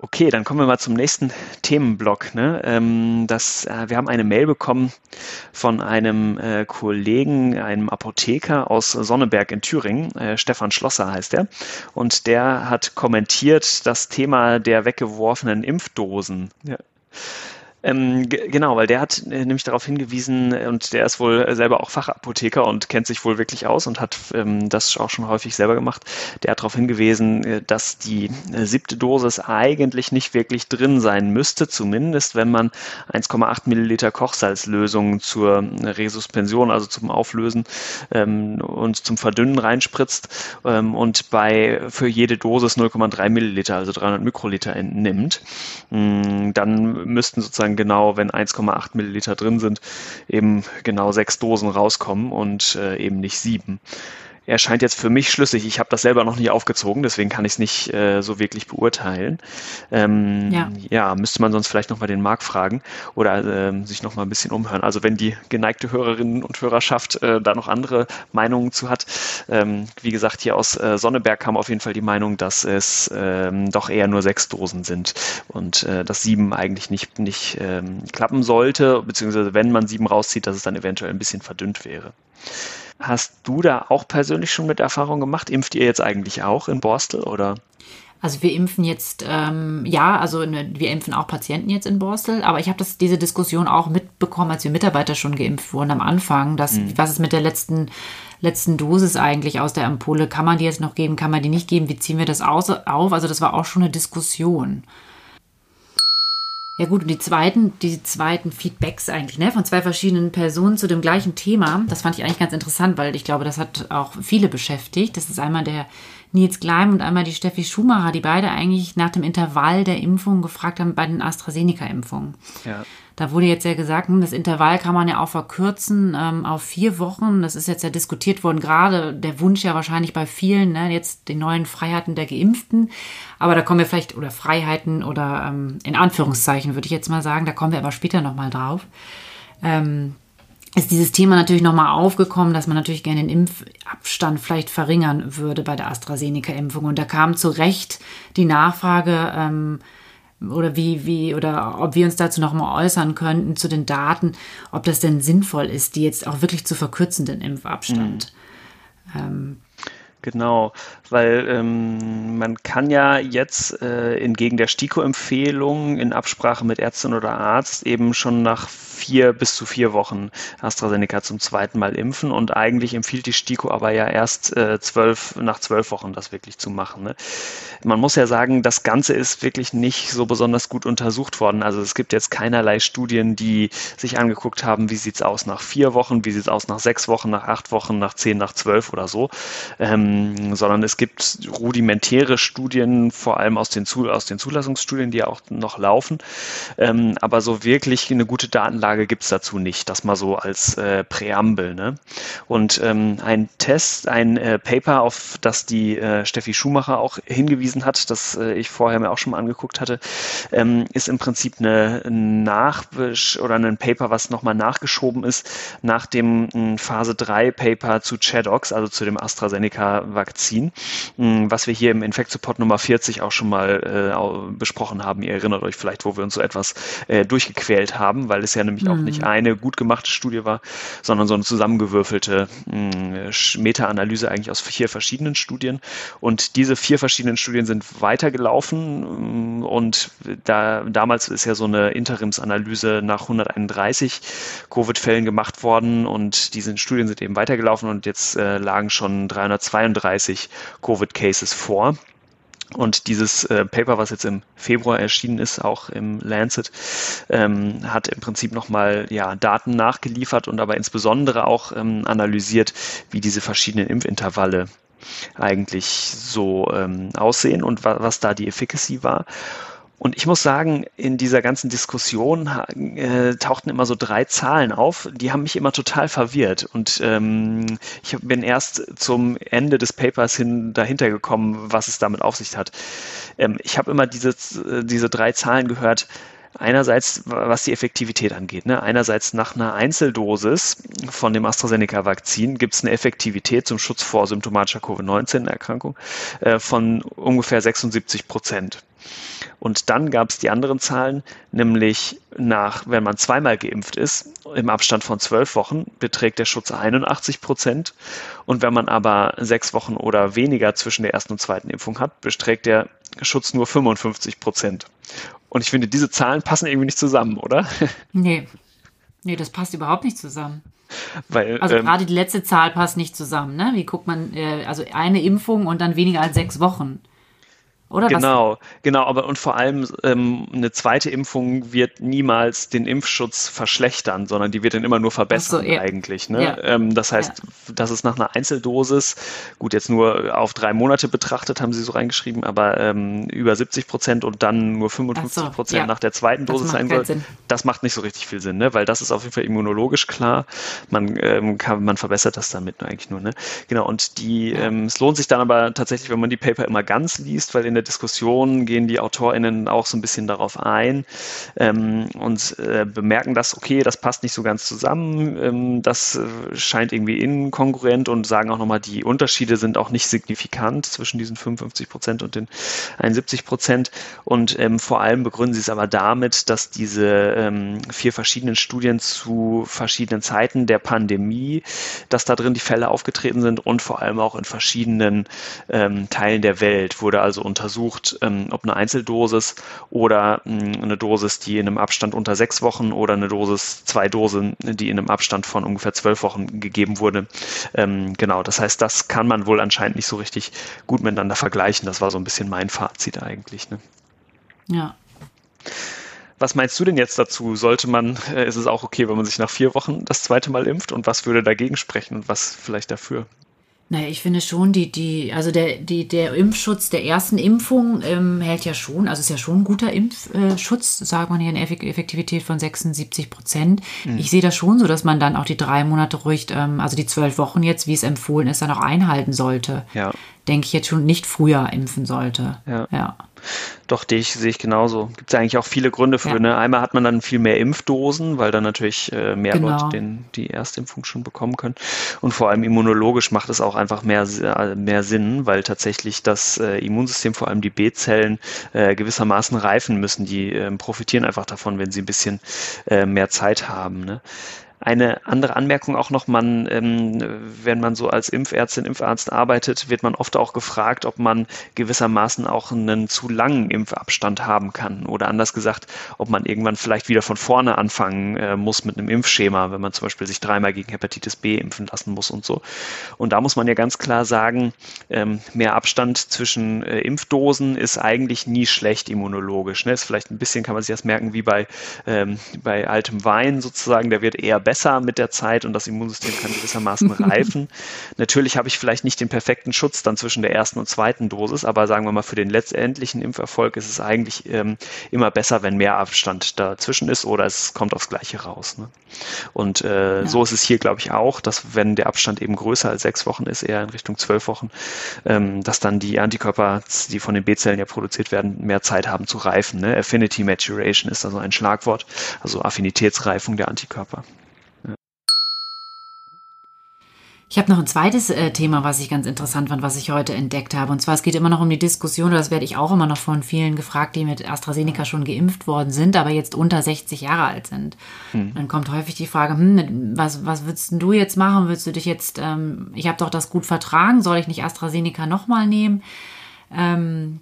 Okay, dann kommen wir mal zum nächsten Themenblock. Ne? Ähm, das, äh, wir haben eine Mail bekommen von einem äh, Kollegen, einem Apotheker aus Sonneberg in Thüringen. Äh, Stefan Schlosser heißt er. Und der hat kommentiert das Thema der weggeworfenen Impfdosen. Ja. Ähm, ge- genau, weil der hat äh, nämlich darauf hingewiesen äh, und der ist wohl selber auch Fachapotheker und kennt sich wohl wirklich aus und hat ähm, das auch schon häufig selber gemacht. Der hat darauf hingewiesen, äh, dass die äh, siebte Dosis eigentlich nicht wirklich drin sein müsste, zumindest wenn man 1,8 Milliliter Kochsalzlösung zur Resuspension, also zum Auflösen ähm, und zum Verdünnen reinspritzt ähm, und bei für jede Dosis 0,3 Milliliter, also 300 Mikroliter entnimmt. Mm, Dann müssten sozusagen genau, wenn 1,8 Milliliter drin sind, eben genau sechs Dosen rauskommen und äh, eben nicht sieben. Er scheint jetzt für mich schlüssig. Ich habe das selber noch nicht aufgezogen, deswegen kann ich es nicht äh, so wirklich beurteilen. Ähm,
Ja.
ja, müsste man sonst vielleicht nochmal den Marc fragen oder ähm, sich nochmal ein bisschen umhören. Also wenn die geneigte Hörerinnen und Hörerschaft äh, da noch andere Meinungen zu hat. Ähm, wie gesagt, hier aus äh, Sonneberg kam auf jeden Fall die Meinung, dass es ähm, doch eher nur sechs Dosen sind und äh, dass sieben eigentlich nicht, nicht ähm, klappen sollte, beziehungsweise wenn man sieben rauszieht, dass es dann eventuell ein bisschen verdünnt wäre. Hast du da auch persönlich schon mit Erfahrung gemacht? Impft ihr jetzt eigentlich auch in Borstel oder?
Also wir impfen jetzt, ähm, ja, also ne, wir impfen auch Patienten jetzt in Borstel, aber ich habe das diese Diskussion auch mitbekommen, als wir Mitarbeiter schon geimpft wurden am Anfang, dass was ist mit der letzten letzten Dosis eigentlich aus der Ampulle? Kann man die jetzt noch geben? Kann man die nicht geben? Wie ziehen wir das aus, auf? Also das war auch schon eine Diskussion. Ja gut, und die zweiten, die zweiten Feedbacks eigentlich, ne, von zwei verschiedenen Personen zu dem gleichen Thema, das fand ich eigentlich ganz interessant, weil ich glaube, das hat auch viele beschäftigt. Das ist einmal der Nils Gleim und einmal die Steffi Schumacher, die beide eigentlich nach dem Intervall der Impfung gefragt haben bei den AstraZeneca-Impfungen.
Ja.
Da wurde jetzt ja gesagt, hm, das Intervall kann man ja auch verkürzen ähm, auf vier Wochen. Das ist jetzt ja diskutiert worden, gerade der Wunsch ja wahrscheinlich bei vielen, ne, jetzt die neuen Freiheiten der Geimpften. Aber da kommen wir vielleicht, oder Freiheiten oder ähm, in Anführungszeichen würde ich jetzt mal sagen, da kommen wir aber später nochmal drauf. Ähm, ist dieses Thema natürlich nochmal aufgekommen, dass man natürlich gerne den Impfabstand vielleicht verringern würde bei der AstraZeneca-Impfung. Und da kam zu Recht die Nachfrage, ähm, oder wie, wie, oder ob wir uns dazu nochmal äußern könnten zu den Daten, ob das denn sinnvoll ist, die jetzt auch wirklich zu verkürzen, den Impfabstand. Ähm,
Genau, weil ähm, man kann ja jetzt äh, entgegen der STIKO-Empfehlung in Absprache mit Ärztin oder Arzt eben schon nach vier bis zu vier Wochen AstraZeneca zum zweiten Mal impfen und eigentlich empfiehlt die STIKO aber ja erst äh, zwölf, nach zwölf Wochen das wirklich zu machen. Ne? Man muss ja sagen, das Ganze ist wirklich nicht so besonders gut untersucht worden. Also es gibt jetzt keinerlei Studien, die sich angeguckt haben, wie sieht's aus nach vier Wochen, wie sieht's aus nach sechs Wochen, nach acht Wochen, nach zehn, nach zwölf oder so. Ähm, sondern es gibt rudimentäre Studien, vor allem aus den, Zu aus den Zulassungsstudien, die ja auch noch laufen. Ähm, aber so wirklich eine gute Datenlage gibt's dazu nicht. Das mal so als äh, Präambel. Ne? Und ähm, ein Test, ein äh, Paper, auf das die äh, Steffi Schumacher auch hingewiesen hat, das äh, ich vorher mir auch schon mal angeguckt hatte, ähm, ist im Prinzip eine Nachbesch oder ein Paper, was nochmal nachgeschoben ist nach dem m, Phase 3 Paper zu Chadox, also zu dem AstraZeneca AstraZeneca-Vakzin, hm, was wir hier im Infekt-Support Nummer 40 auch schon mal äh, besprochen haben. Ihr erinnert euch vielleicht, wo wir uns so etwas äh, durchgequält haben, weil es ja nämlich mhm. auch nicht eine gut gemachte Studie war, sondern so eine zusammengewürfelte hm, Meta-Analyse eigentlich aus vier verschiedenen Studien. Und diese vier verschiedenen Studien sind weitergelaufen hm, und da, damals ist ja so eine Interimsanalyse nach 131 Covid-Fällen gemacht worden und diese Studien sind eben weitergelaufen und jetzt äh, lagen schon 332 Covid-Cases vor. Und dieses äh, Paper, was jetzt im Februar erschienen ist, auch im Lancet, ähm, hat im Prinzip nochmal ja, Daten nachgeliefert und aber insbesondere auch ähm, analysiert, wie diese verschiedenen Impfintervalle eigentlich so ähm, aussehen und wa was da die Efficacy war. Und ich muss sagen, in dieser ganzen Diskussion äh, tauchten immer so drei Zahlen auf, die haben mich immer total verwirrt. Und ähm, ich bin erst zum Ende des Papers hin dahinter gekommen, was es damit auf sich hat. Ähm, ich habe immer diese, diese drei Zahlen gehört. Einerseits, was die Effektivität angeht. Ne? Einerseits nach einer Einzeldosis von dem AstraZeneca-Vakzin gibt es eine Effektivität zum Schutz vor symptomatischer Covid-19-Erkrankung äh, von ungefähr 76 Prozent. Und dann gab es die anderen Zahlen, nämlich nach, wenn man zweimal geimpft ist, im Abstand von zwölf Wochen beträgt der Schutz 81 Prozent. Und wenn man aber sechs Wochen oder weniger zwischen der ersten und zweiten Impfung hat, beträgt der Schutz nur 55 Prozent. Und ich finde, diese Zahlen passen irgendwie nicht zusammen, oder?
Nee. Nee, das passt überhaupt nicht zusammen.
Weil,
also ähm, gerade die letzte Zahl passt nicht zusammen, ne? Wie guckt man, äh, also eine Impfung und dann weniger als sechs Wochen. Oder
genau, was? genau, aber und vor allem ähm, eine zweite Impfung wird niemals den Impfschutz verschlechtern, sondern die wird dann immer nur verbessern so, ja. eigentlich. Ne? Ja. Ähm, das heißt, ja. das ist nach einer Einzeldosis, gut, jetzt nur auf drei Monate betrachtet, haben sie so reingeschrieben, aber ähm, über 70 Prozent und dann nur 55 Prozent so, nach der zweiten Dosis sein soll. Das macht nicht so richtig viel Sinn, ne? weil das ist auf jeden Fall immunologisch klar. Man, ähm, kann, man verbessert das damit eigentlich nur. Ne? Genau, und die, ähm, es lohnt sich dann aber tatsächlich, wenn man die Paper immer ganz liest, weil in der Diskussion gehen die AutorInnen auch so ein bisschen darauf ein ähm, und äh, bemerken das, okay, das passt nicht so ganz zusammen, ähm, das äh, scheint irgendwie inkongruent und sagen auch nochmal, die Unterschiede sind auch nicht signifikant zwischen diesen 55 Prozent und den 71 Prozent. Und ähm, vor allem begründen sie es aber damit, dass diese ähm, vier verschiedenen Studien zu verschiedenen Zeiten der Pandemie, dass da drin die Fälle aufgetreten sind und vor allem auch in verschiedenen ähm, Teilen der Welt wurde also unter untersucht, ähm, ob eine Einzeldosis oder ähm, eine Dosis, die in einem Abstand unter sechs Wochen oder eine Dosis, zwei Dosen, die in einem Abstand von ungefähr zwölf Wochen gegeben wurde. Ähm, genau, das heißt, das kann man wohl anscheinend nicht so richtig gut miteinander vergleichen. Das war so ein bisschen mein Fazit eigentlich. Ne?
Ja.
Was meinst du denn jetzt dazu? Sollte man, äh, ist es auch okay, wenn man sich nach vier Wochen das zweite Mal impft? Und was würde dagegen sprechen und was vielleicht dafür?
Naja, ich finde schon, die, die, also der, die, der Impfschutz der ersten Impfung ähm, hält ja schon, also ist ja schon ein guter Impfschutz, sagt man hier eine Effektivität von 76 Prozent. Mhm. Ich sehe das schon so, dass man dann auch die drei Monate ruhig, ähm, also die zwölf Wochen jetzt, wie es empfohlen ist, dann auch einhalten sollte.
Ja.
Denke ich jetzt schon nicht früher impfen sollte.
Ja. ja. Doch, die ich, sehe ich genauso. Gibt es eigentlich auch viele Gründe für. Ja. Ne? Einmal hat man dann viel mehr Impfdosen, weil dann natürlich äh, mehr genau. Leute den, die Erstimpfung schon bekommen können. Und vor allem immunologisch macht es auch einfach mehr, äh, mehr Sinn, weil tatsächlich das äh, Immunsystem, vor allem die B-Zellen, äh, gewissermaßen reifen müssen. Die äh, profitieren einfach davon, wenn sie ein bisschen äh, mehr Zeit haben. Ne? Eine andere Anmerkung auch noch, man, ähm, wenn man so als Impfärztin, Impfarzt arbeitet, wird man oft auch gefragt, ob man gewissermaßen auch einen zu langen Impfabstand haben kann. Oder anders gesagt, ob man irgendwann vielleicht wieder von vorne anfangen äh, muss mit einem Impfschema, wenn man zum Beispiel sich dreimal gegen Hepatitis B impfen lassen muss und so. Und da muss man ja ganz klar sagen, ähm, mehr Abstand zwischen äh, Impfdosen ist eigentlich nie schlecht immunologisch. Ne? Ist vielleicht ein bisschen, kann man sich das merken, wie bei, ähm, bei altem Wein sozusagen, der wird eher besser mit der Zeit und das Immunsystem kann gewissermaßen reifen. Natürlich habe ich vielleicht nicht den perfekten Schutz dann zwischen der ersten und zweiten Dosis, aber sagen wir mal, für den letztendlichen Impferfolg ist es eigentlich ähm, immer besser, wenn mehr Abstand dazwischen ist oder es kommt aufs Gleiche raus. Ne? Und äh, ja. so ist es hier, glaube ich, auch, dass wenn der Abstand eben größer als sechs Wochen ist, eher in Richtung zwölf Wochen, ähm, dass dann die Antikörper, die von den B-Zellen ja produziert werden, mehr Zeit haben zu reifen. Ne? Affinity Maturation ist also ein Schlagwort, also Affinitätsreifung der Antikörper.
Ich habe noch ein zweites äh, Thema, was ich ganz interessant fand, was ich heute entdeckt habe. Und zwar, es geht immer noch um die Diskussion, das werde ich auch immer noch von vielen gefragt, die mit AstraZeneca schon geimpft worden sind, aber jetzt unter 60 Jahre alt sind. Hm. Dann kommt häufig die Frage, hm, was, was würdest du jetzt machen? Würdest du dich jetzt, ähm, ich habe doch das gut vertragen, soll ich nicht AstraZeneca nochmal nehmen? Ähm,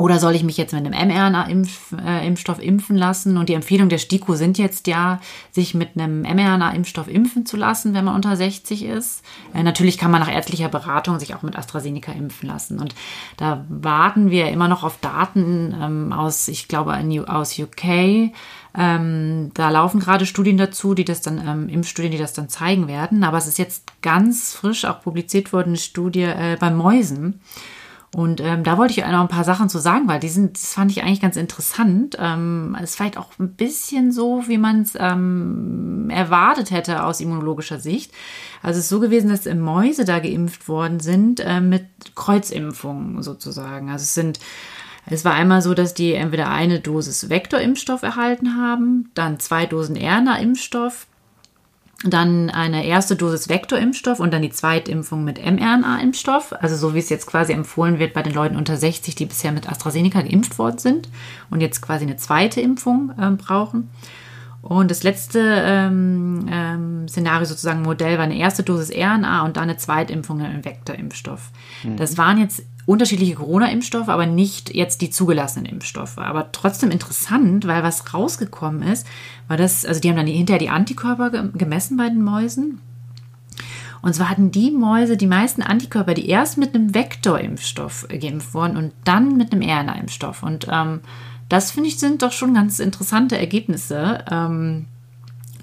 oder soll ich mich jetzt mit einem mRNA-Impfstoff -Impf, äh, impfen lassen? Und die Empfehlung der STIKO sind jetzt ja, sich mit einem mRNA-Impfstoff impfen zu lassen, wenn man unter 60 ist. Äh, natürlich kann man nach ärztlicher Beratung sich auch mit AstraZeneca impfen lassen. Und da warten wir immer noch auf Daten ähm, aus, ich glaube, aus UK. Ähm, da laufen gerade Studien dazu, die das dann, ähm, Impfstudien, die das dann zeigen werden. Aber es ist jetzt ganz frisch auch publiziert worden, eine Studie äh, bei Mäusen. Und ähm, da wollte ich noch ein paar Sachen zu sagen, weil die sind, das fand ich eigentlich ganz interessant. Ähm, ist vielleicht auch ein bisschen so, wie man es ähm, erwartet hätte aus immunologischer Sicht. Also es ist so gewesen, dass Mäuse da geimpft worden sind äh, mit Kreuzimpfungen sozusagen. Also es sind es war einmal so, dass die entweder eine Dosis Vektorimpfstoff erhalten haben, dann zwei Dosen RNA-Impfstoff dann eine erste Dosis Vektorimpfstoff und dann die Zweitimpfung mit mRNA-Impfstoff. Also so wie es jetzt quasi empfohlen wird bei den Leuten unter 60, die bisher mit AstraZeneca geimpft worden sind und jetzt quasi eine zweite Impfung äh, brauchen. Und das letzte ähm, ähm, Szenario sozusagen Modell war eine erste Dosis RNA und dann eine Zweitimpfung mit einem Vektorimpfstoff. Mhm. Das waren jetzt unterschiedliche Corona-Impfstoffe, aber nicht jetzt die zugelassenen Impfstoffe. Aber trotzdem interessant, weil was rausgekommen ist, war das, also die haben dann hinterher die Antikörper gemessen bei den Mäusen. Und zwar hatten die Mäuse die meisten Antikörper, die erst mit einem Vektorimpfstoff geimpft wurden und dann mit einem RNA-Impfstoff. Und ähm, das finde ich sind doch schon ganz interessante Ergebnisse. Ähm,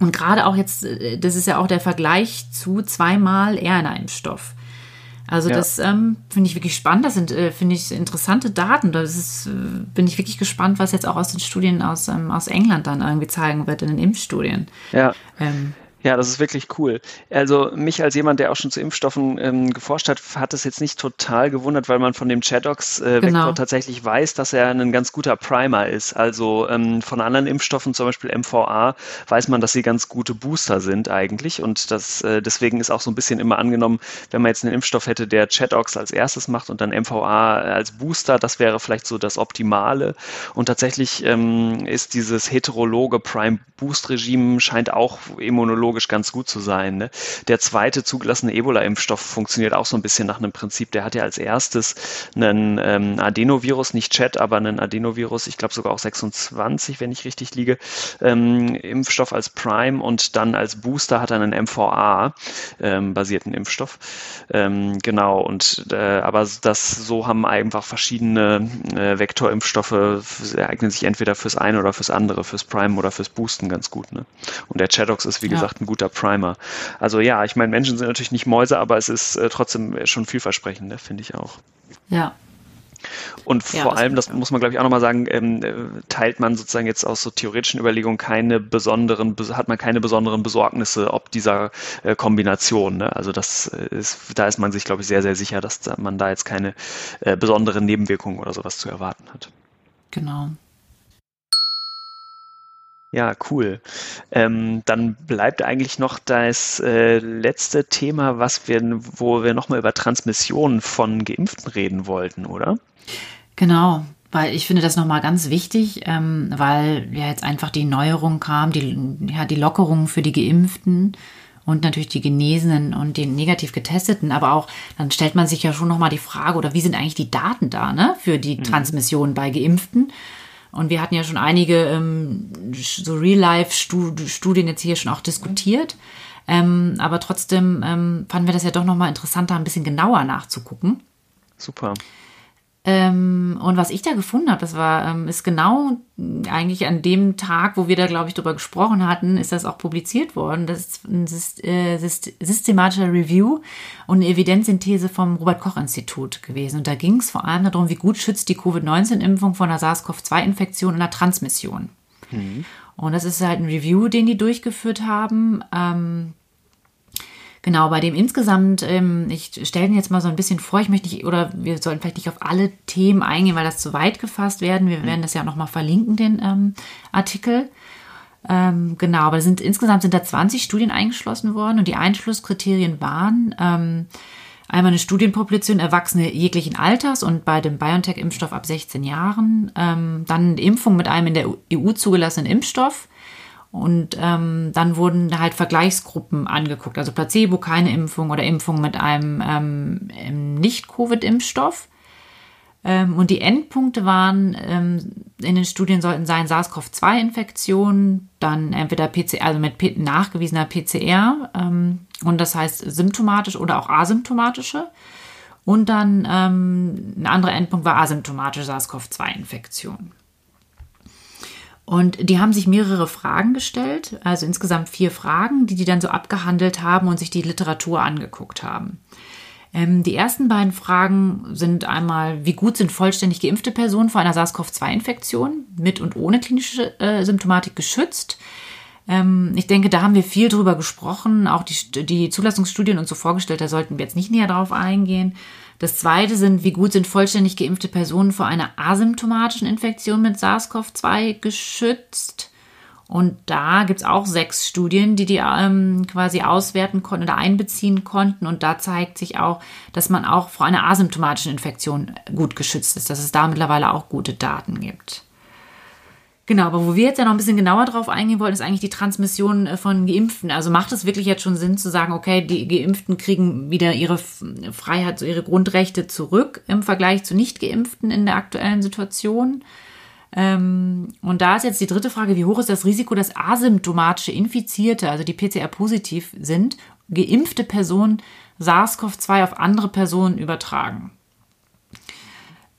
und gerade auch jetzt, äh, das ist ja auch der Vergleich zu zweimal RNA-Impfstoff. Also ja. das ähm, finde ich wirklich spannend. Das sind, äh, finde ich, interessante Daten. Das ist, äh, bin ich wirklich gespannt, was jetzt auch aus den Studien aus, ähm, aus England dann irgendwie zeigen wird in den Impfstudien.
Ja. Ähm, ja, das ist wirklich cool. Also mich als jemand, der auch schon zu Impfstoffen ähm, geforscht hat, hat es jetzt nicht total gewundert, weil man von dem Chadox-Vektor äh, genau. tatsächlich weiß, dass er ein ganz guter Primer ist. Also ähm, von anderen Impfstoffen, zum Beispiel MVA, weiß man, dass sie ganz gute Booster sind eigentlich. Und das, äh, deswegen ist auch so ein bisschen immer angenommen, wenn man jetzt einen Impfstoff hätte, der Chadox als erstes macht und dann MVA als Booster, das wäre vielleicht so das Optimale. Und tatsächlich ähm, ist dieses heterologe Prime-Boost-Regime scheint auch immunologisch immunologisch ganz gut zu sein. Ne? Der zweite zugelassene Ebola-Impfstoff funktioniert auch so ein bisschen nach einem Prinzip. Der hat ja als erstes einen ähm, Adenovirus, nicht Chat, aber einen Adenovirus, ich glaube sogar auch 26, wenn ich richtig liege, ähm, Impfstoff als Prime und dann als Booster hat er einen MVA-basierten ähm, Impfstoff. Ähm, genau, und äh, aber das so haben einfach verschiedene äh, Vektorimpfstoffe eignen sich entweder fürs eine oder fürs andere, fürs Prime oder fürs Boosten ganz gut. Ne? Und der Chadox ist, wie ja. gesagt, ein guter Primer. Also ja, ich meine, Menschen sind natürlich nicht Mäuse, aber es ist äh, trotzdem schon vielversprechend, ne, finde ich auch.
Ja.
Und vor ja, das allem, das muss man glaube ich auch nochmal sagen, ähm, äh, teilt man sozusagen jetzt aus so theoretischen Überlegungen keine besonderen, hat man keine besonderen Besorgnisse ob dieser äh, Kombination. Ne? Also das äh, ist, da ist man sich glaube ich sehr, sehr sicher, dass da, man da jetzt keine äh, besonderen Nebenwirkungen oder sowas zu erwarten hat.
Genau.
Ja, cool. Ähm, dann bleibt eigentlich noch das äh, letzte Thema, was wir, wo wir nochmal über Transmission von Geimpften reden wollten, oder?
Genau, weil ich finde das nochmal ganz wichtig, ähm, weil ja jetzt einfach die Neuerung kam, die, ja, die Lockerung für die Geimpften und natürlich die Genesenen und den negativ Getesteten, aber auch, dann stellt man sich ja schon nochmal die Frage, oder wie sind eigentlich die Daten da, ne, für die mhm. Transmission bei Geimpften? Und wir hatten ja schon einige ähm, so Real-Life-Studien jetzt hier schon auch diskutiert. Ähm, aber trotzdem ähm, fanden wir das ja doch nochmal interessanter, ein bisschen genauer nachzugucken.
Super.
Ähm, und was ich da gefunden habe, das war, ähm, ist genau eigentlich an dem Tag, wo wir da, glaube ich, drüber gesprochen hatten, ist das auch publiziert worden. Das ist ein äh, systematischer Review und eine Evidenzsynthese vom Robert-Koch-Institut gewesen. Und da ging es vor allem darum, wie gut schützt die Covid-19-Impfung vor einer SARS-CoV-2-Infektion und einer Transmission. Mhm. Und das ist halt ein Review, den die durchgeführt haben. Ähm, Genau, bei dem insgesamt, ähm, ich stelle mir jetzt mal so ein bisschen vor, ich möchte nicht, oder wir sollten vielleicht nicht auf alle Themen eingehen, weil das zu weit gefasst werden. Wir mhm. werden das ja auch nochmal verlinken, den ähm, Artikel. Ähm, genau, aber sind, insgesamt sind da 20 Studien eingeschlossen worden und die Einschlusskriterien waren ähm, einmal eine Studienpopulation Erwachsene jeglichen Alters und bei dem BioNTech-Impfstoff ab 16 Jahren, ähm, dann eine Impfung mit einem in der EU zugelassenen Impfstoff und ähm, dann wurden halt Vergleichsgruppen angeguckt, also Placebo, keine Impfung oder Impfung mit einem ähm, Nicht-Covid-Impfstoff. Ähm, und die Endpunkte waren, ähm, in den Studien sollten sein SARS-CoV-2-Infektion, dann entweder PCR, also mit P nachgewiesener PCR, ähm, und das heißt symptomatisch oder auch asymptomatische. Und dann ähm, ein anderer Endpunkt war asymptomatische SARS-CoV-2-Infektion. Und die haben sich mehrere Fragen gestellt, also insgesamt vier Fragen, die die dann so abgehandelt haben und sich die Literatur angeguckt haben. Ähm, die ersten beiden Fragen sind einmal, wie gut sind vollständig geimpfte Personen vor einer SARS-CoV-2-Infektion mit und ohne klinische äh, Symptomatik geschützt? Ähm, ich denke, da haben wir viel drüber gesprochen, auch die, die Zulassungsstudien uns so vorgestellt, da sollten wir jetzt nicht näher drauf eingehen. Das zweite sind, wie gut sind vollständig geimpfte Personen vor einer asymptomatischen Infektion mit SARS-CoV-2 geschützt? Und da gibt es auch sechs Studien, die die ähm, quasi auswerten konnten oder einbeziehen konnten. Und da zeigt sich auch, dass man auch vor einer asymptomatischen Infektion gut geschützt ist, dass es da mittlerweile auch gute Daten gibt. Genau, aber wo wir jetzt ja noch ein bisschen genauer drauf eingehen wollen, ist eigentlich die Transmission äh, von Geimpften. Also macht es wirklich jetzt schon Sinn zu sagen, okay, die Geimpften kriegen wieder ihre Freiheit, ihre Grundrechte zurück im Vergleich zu Nicht-Geimpften in der aktuellen Situation? Ähm, und da ist jetzt die dritte Frage, wie hoch ist das Risiko, dass asymptomatische Infizierte, also die PCR-positiv sind, geimpfte Personen SARS-CoV-2 auf andere Personen übertragen?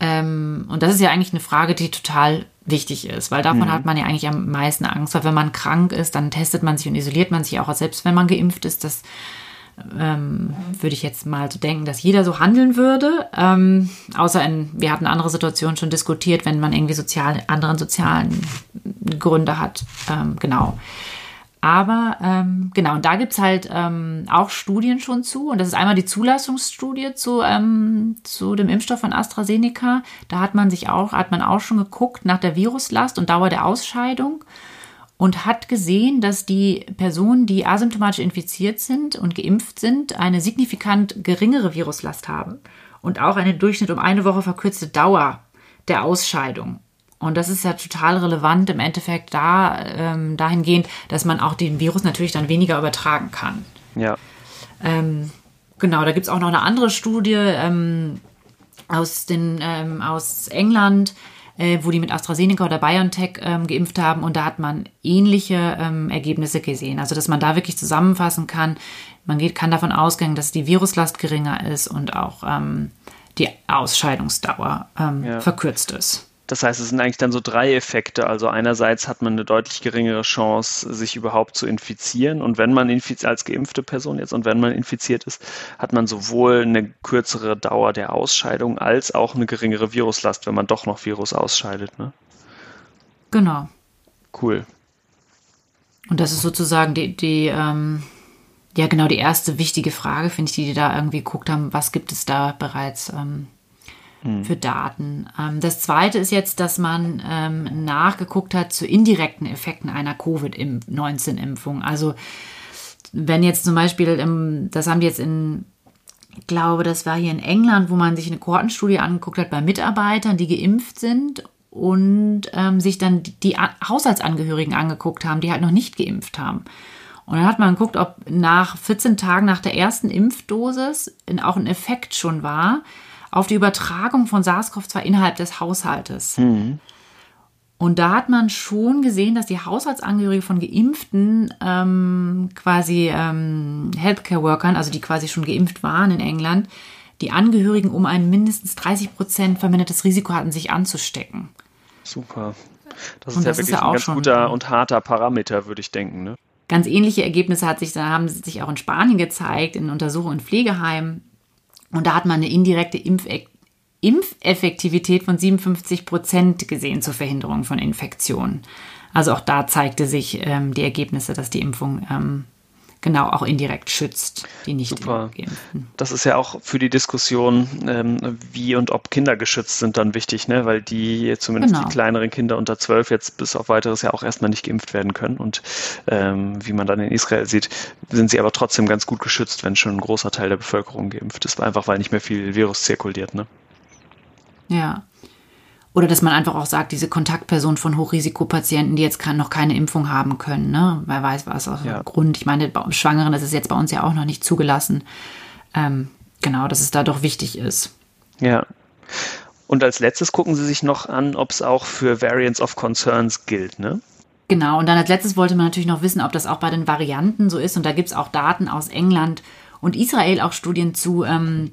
Ähm, und das ist ja eigentlich eine Frage, die total wichtig ist, weil davon mhm. hat man ja eigentlich am meisten Angst, weil wenn man krank ist, dann testet man sich und isoliert man sich auch, selbst wenn man geimpft ist. Das ähm, würde ich jetzt mal so denken, dass jeder so handeln würde. Ähm, außer in, wir hatten andere Situationen schon diskutiert, wenn man irgendwie sozial, anderen sozialen Gründe hat. Ähm, genau. Aber ähm, genau, und da gibt es halt ähm, auch Studien schon zu. Und das ist einmal die Zulassungsstudie zu, ähm, zu dem Impfstoff von AstraZeneca. Da hat man sich auch, hat man auch schon geguckt nach der Viruslast und Dauer der Ausscheidung und hat gesehen, dass die Personen, die asymptomatisch infiziert sind und geimpft sind, eine signifikant geringere Viruslast haben und auch eine Durchschnitt um eine Woche verkürzte Dauer der Ausscheidung. Und das ist ja total relevant im Endeffekt da, ähm, dahingehend, dass man auch den Virus natürlich dann weniger übertragen kann.
Ja.
Ähm, genau, da gibt es auch noch eine andere Studie ähm, aus, den, ähm, aus England, äh, wo die mit AstraZeneca oder BioNTech ähm, geimpft haben und da hat man ähnliche ähm, Ergebnisse gesehen. Also dass man da wirklich zusammenfassen kann, man geht, kann davon ausgehen, dass die Viruslast geringer ist und auch die Ausscheidungsdauer ja. verkürzt ist.
Das heißt, es sind eigentlich dann so drei Effekte. Also einerseits hat man eine deutlich geringere Chance, sich überhaupt zu infizieren. Und wenn man infiziert, als geimpfte Person jetzt, und wenn man infiziert ist, hat man sowohl eine kürzere Dauer der Ausscheidung als auch eine geringere Viruslast, wenn man doch noch Virus ausscheidet. Ne?
Genau.
Cool.
Und das ist sozusagen die, die ähm, ja genau die erste wichtige Frage, finde ich, die die da irgendwie geguckt haben, was gibt es da bereits ähm, hm. für Daten. Ähm, das zweite ist jetzt, dass man ähm, nachgeguckt hat zu indirekten Effekten einer Covid-19-Impfung. Also wenn jetzt zum Beispiel, das haben die jetzt in, ich glaube, das war hier in England, wo man sich eine Kohortenstudie angeguckt hat bei Mitarbeitern, die geimpft sind und ähm, sich dann die Haushaltsangehörigen angeguckt haben, die halt noch nicht geimpft haben. Und dann hat man geguckt, ob nach 14 Tagen nach der ersten Impfdosis auch ein Effekt schon war, auf die Übertragung von SARS-CoV-2 innerhalb des Haushaltes. Mhm. Und da hat man schon gesehen, dass die Haushaltsangehörige von Geimpften ähm, quasi ähm, Healthcare-Workern, also die quasi schon geimpft waren in England, die Angehörigen um ein mindestens 30 Prozent vermindertes Risiko hatten, sich anzustecken.
Super. Das ist und ja das wirklich ist ja ein ganz guter und harter Parameter, würde ich denken. Ne?
Ganz ähnliche Ergebnisse hat sich, haben sich auch in Spanien gezeigt, in Untersuchungen in Pflegeheimen. Und da hat man eine indirekte Impfeffektivität von 57 Prozent gesehen zur Verhinderung von Infektionen. Also auch da zeigte sich ähm, die Ergebnisse, dass die Impfung ähm, genau auch indirekt schützt, die nicht
Super. Geimpften. Das ist ja auch für die Diskussion, ähm, wie und ob Kinder geschützt sind, dann wichtig, ne? weil die zumindest genau. die kleineren Kinder unter zwölf jetzt bis auf weiteres ja auch erstmal nicht geimpft werden können. Und ähm, wie man dann in Israel sieht, sind sie aber trotzdem ganz gut geschützt, wenn schon ein großer Teil der Bevölkerung geimpft ist, einfach weil nicht mehr viel Virus zirkuliert. Ne?
Ja. Oder dass man einfach auch sagt, diese Kontaktperson von Hochrisikopatienten, die jetzt noch keine Impfung haben können, ne? Wer weiß, was aus ja. Grund. Ich meine, Schwangeren, das ist jetzt bei uns ja auch noch nicht zugelassen. Ähm, genau, dass es da doch wichtig ist.
Ja. Und als letztes gucken Sie sich noch an, ob es auch für Variants of Concerns gilt, ne?
Genau, und dann als letztes wollte man natürlich noch wissen, ob das auch bei den Varianten so ist. Und da gibt es auch Daten aus England und Israel, auch Studien zu, ähm,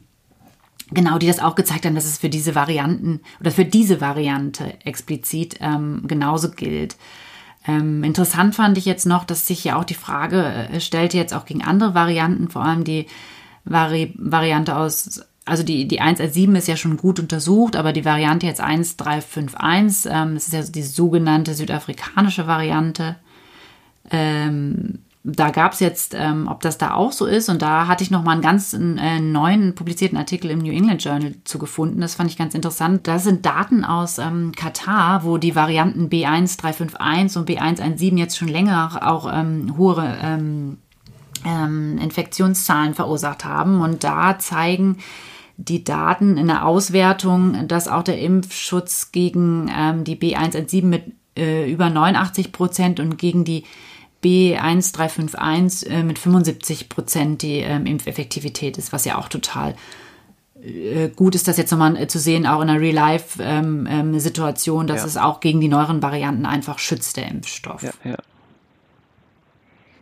Genau, die das auch gezeigt haben, dass es für diese Varianten oder für diese Variante explizit ähm, genauso gilt. Ähm, interessant fand ich jetzt noch, dass sich ja auch die Frage äh, stellte, jetzt auch gegen andere Varianten, vor allem die Vari Variante aus, also die, die 117 ist ja schon gut untersucht, aber die Variante jetzt 1351, ähm, das ist ja die sogenannte südafrikanische Variante, ähm, da gab es jetzt, ähm, ob das da auch so ist, und da hatte ich nochmal einen ganz äh, neuen publizierten Artikel im New England Journal zu gefunden. Das fand ich ganz interessant. Das sind Daten aus ähm, Katar, wo die Varianten B1351 und B117 jetzt schon länger auch ähm, hohe ähm, ähm, Infektionszahlen verursacht haben. Und da zeigen die Daten in der Auswertung, dass auch der Impfschutz gegen ähm, die B117 mit äh, über 89 Prozent und gegen die B1351 äh, mit 75 Prozent die ähm, Impfeffektivität ist, was ja auch total äh, gut ist, das jetzt nochmal äh, zu sehen, auch in einer Real-Life-Situation, ähm, ähm, dass ja. es auch gegen die neueren Varianten einfach schützt, der Impfstoff. Ja, ja.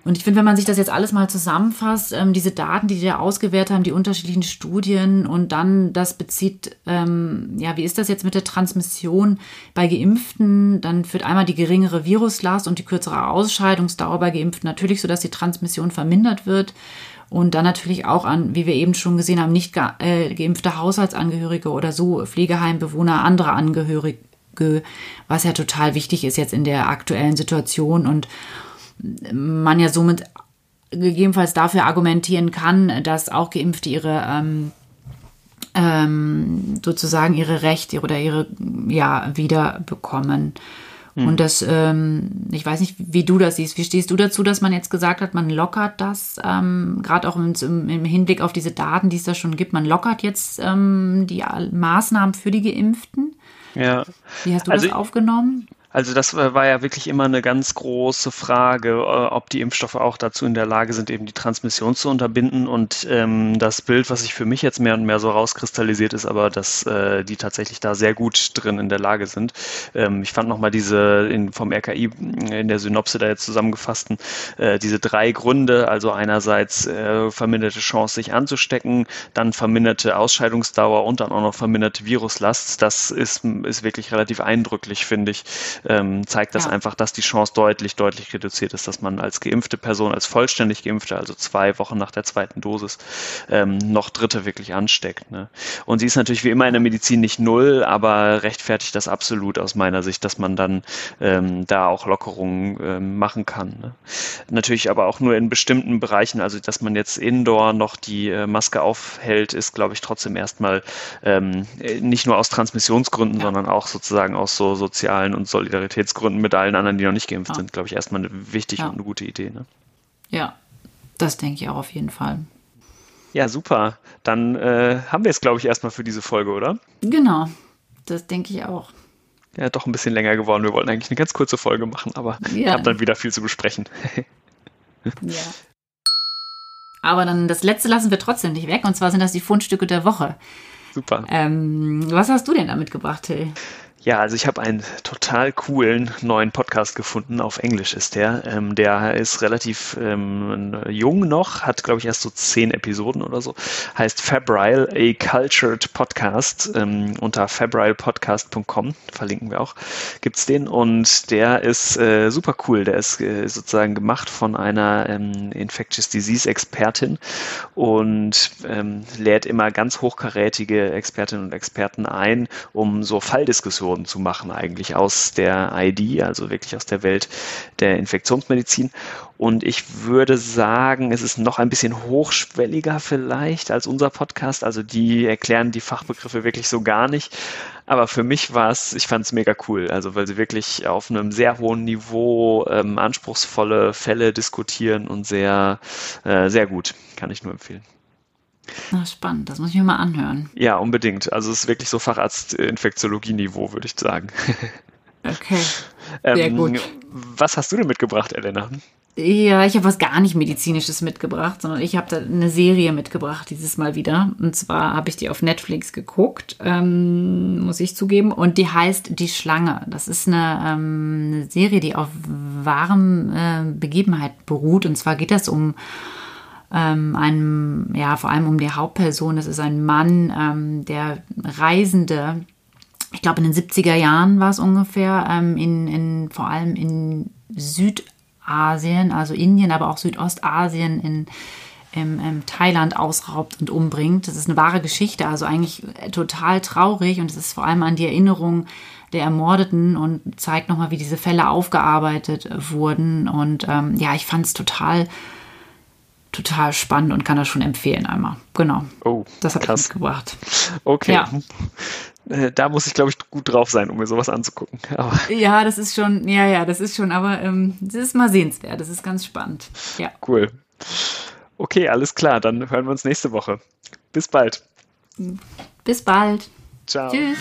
Und ich finde, wenn man sich das jetzt alles mal zusammenfasst, ähm, diese Daten, die die da ausgewertet haben, die unterschiedlichen Studien und dann das bezieht, ähm, ja, wie ist das jetzt mit der Transmission bei Geimpften? Dann führt einmal die geringere Viruslast und die kürzere Ausscheidungsdauer bei Geimpften natürlich, sodass die Transmission vermindert wird. Und dann natürlich auch an, wie wir eben schon gesehen haben, nicht ge äh, geimpfte Haushaltsangehörige oder so Pflegeheimbewohner, andere Angehörige, was ja total wichtig ist jetzt in der aktuellen Situation und man ja somit gegebenenfalls dafür argumentieren kann, dass auch Geimpfte ihre ähm, ähm, sozusagen ihre Rechte oder ihre ja wieder bekommen. Hm. Und das, ähm, ich weiß nicht, wie du das siehst. Wie stehst du dazu, dass man jetzt gesagt hat, man lockert das, ähm, gerade auch im, im, Hinblick auf diese Daten, die es da schon gibt, man lockert jetzt ähm, die Maßnahmen für die Geimpften? Ja. Wie hast du also das aufgenommen?
Also das war ja wirklich immer eine ganz große Frage, äh, ob die Impfstoffe auch dazu in der Lage sind, eben die Transmission zu unterbinden. Und ähm, das Bild, was sich für mich jetzt mehr und mehr so rauskristallisiert, ist aber, dass äh, die tatsächlich da sehr gut drin in der Lage sind. Ähm, ich fand nochmal diese in, vom RKI in der Synopse da jetzt zusammengefassten, äh, diese drei Gründe, also einerseits äh, verminderte Chance, sich anzustecken, dann verminderte Ausscheidungsdauer und dann auch noch verminderte Viruslast. Das ist, ist wirklich relativ eindrücklich, finde ich ähm, zeigt das ja. einfach, dass die Chance deutlich, deutlich reduziert ist, dass man als geimpfte Person, als vollständig geimpfte, also zwei Wochen nach der zweiten Dosis, ähm, noch Dritte wirklich ansteckt. Ne? Und sie ist natürlich wie immer in der Medizin nicht null, aber rechtfertigt das absolut aus meiner Sicht, dass man dann ähm, da auch Lockerungen ähm, machen kann. Ne? Natürlich aber auch nur in bestimmten Bereichen, also dass man jetzt indoor noch die äh, Maske aufhält, ist, glaube ich, trotzdem erstmal ähm, nicht nur aus Transmissionsgründen, ja. sondern auch sozusagen aus so sozialen und Solidaritätsgründen mit allen anderen, die noch nicht geimpft ja. sind, glaube ich, erstmal eine wichtige ja. und eine gute Idee. Ne?
Ja, das denke ich auch auf jeden Fall.
Ja, super. Dann äh, haben wir es, glaube ich, erstmal für diese Folge, oder?
Genau, das denke ich auch.
Ja, doch ein bisschen länger geworden. Wir wollten eigentlich eine ganz kurze Folge machen, aber ja. ich habe dann wieder viel zu besprechen.
ja. Aber dann das letzte lassen wir trotzdem nicht weg, und zwar sind das die Fundstücke der Woche.
Super.
Ähm, was hast du denn da mitgebracht, Till?
Ja, also ich habe einen total coolen neuen Podcast gefunden. Auf Englisch ist der. Ähm, der ist relativ ähm, jung noch, hat glaube ich erst so zehn Episoden oder so. Heißt Febrile, a Cultured Podcast. Ähm, unter febrilepodcast.com verlinken wir auch. Gibt's den und der ist äh, super cool. Der ist äh, sozusagen gemacht von einer ähm, Infectious Disease Expertin und ähm, lädt immer ganz hochkarätige Expertinnen und Experten ein, um so Falldiskussionen Episoden zu machen, eigentlich aus der ID, also wirklich aus der Welt der Infektionsmedizin. Und ich würde sagen, es ist noch ein bisschen hochschwelliger vielleicht als unser Podcast. Also die erklären die Fachbegriffe wirklich so gar nicht. Aber für mich war es, ich fand es mega cool. Also weil sie wirklich auf einem sehr hohen Niveau ähm, anspruchsvolle Fälle diskutieren und sehr, äh, sehr gut. Kann ich nur empfehlen.
Na, spannend, das muss ich mir mal anhören.
Ja, unbedingt. Also es ist wirklich so Facharzt-Infektiologie-Niveau, würde ich sagen.
Okay. Sehr ähm, gut.
Was hast du denn mitgebracht, Elena?
Ja, ich habe was gar nicht medizinisches mitgebracht, sondern ich habe da eine Serie mitgebracht dieses Mal wieder. Und zwar habe ich die auf Netflix geguckt, ähm, muss ich zugeben. Und die heißt Die Schlange. Das ist eine, ähm, eine Serie, die auf wahren äh, Begebenheit beruht. Und zwar geht das um ähm, einem, ja, vor allem um die Hauptperson. Das ist ein Mann, ähm, der Reisende, ich glaube in den 70er Jahren war es ungefähr, ähm, in, in, vor allem in Südasien, also Indien, aber auch Südostasien, in im, im Thailand ausraubt und umbringt. Das ist eine wahre Geschichte, also eigentlich total traurig und es ist vor allem an die Erinnerung der Ermordeten und zeigt nochmal, wie diese Fälle aufgearbeitet wurden. Und ähm, ja, ich fand es total total spannend und kann das schon empfehlen einmal. Genau.
Oh,
das habe ich mitgebracht.
Okay. Ja. Äh, da muss ich, glaube ich, gut drauf sein, um mir sowas anzugucken.
Aber ja, das ist schon, ja, ja, das ist schon, aber ähm, das ist mal sehenswert. Das ist ganz spannend. Ja.
Cool. Okay, alles klar. Dann hören wir uns nächste Woche. Bis bald.
Bis bald.
Ciao. Tschüss.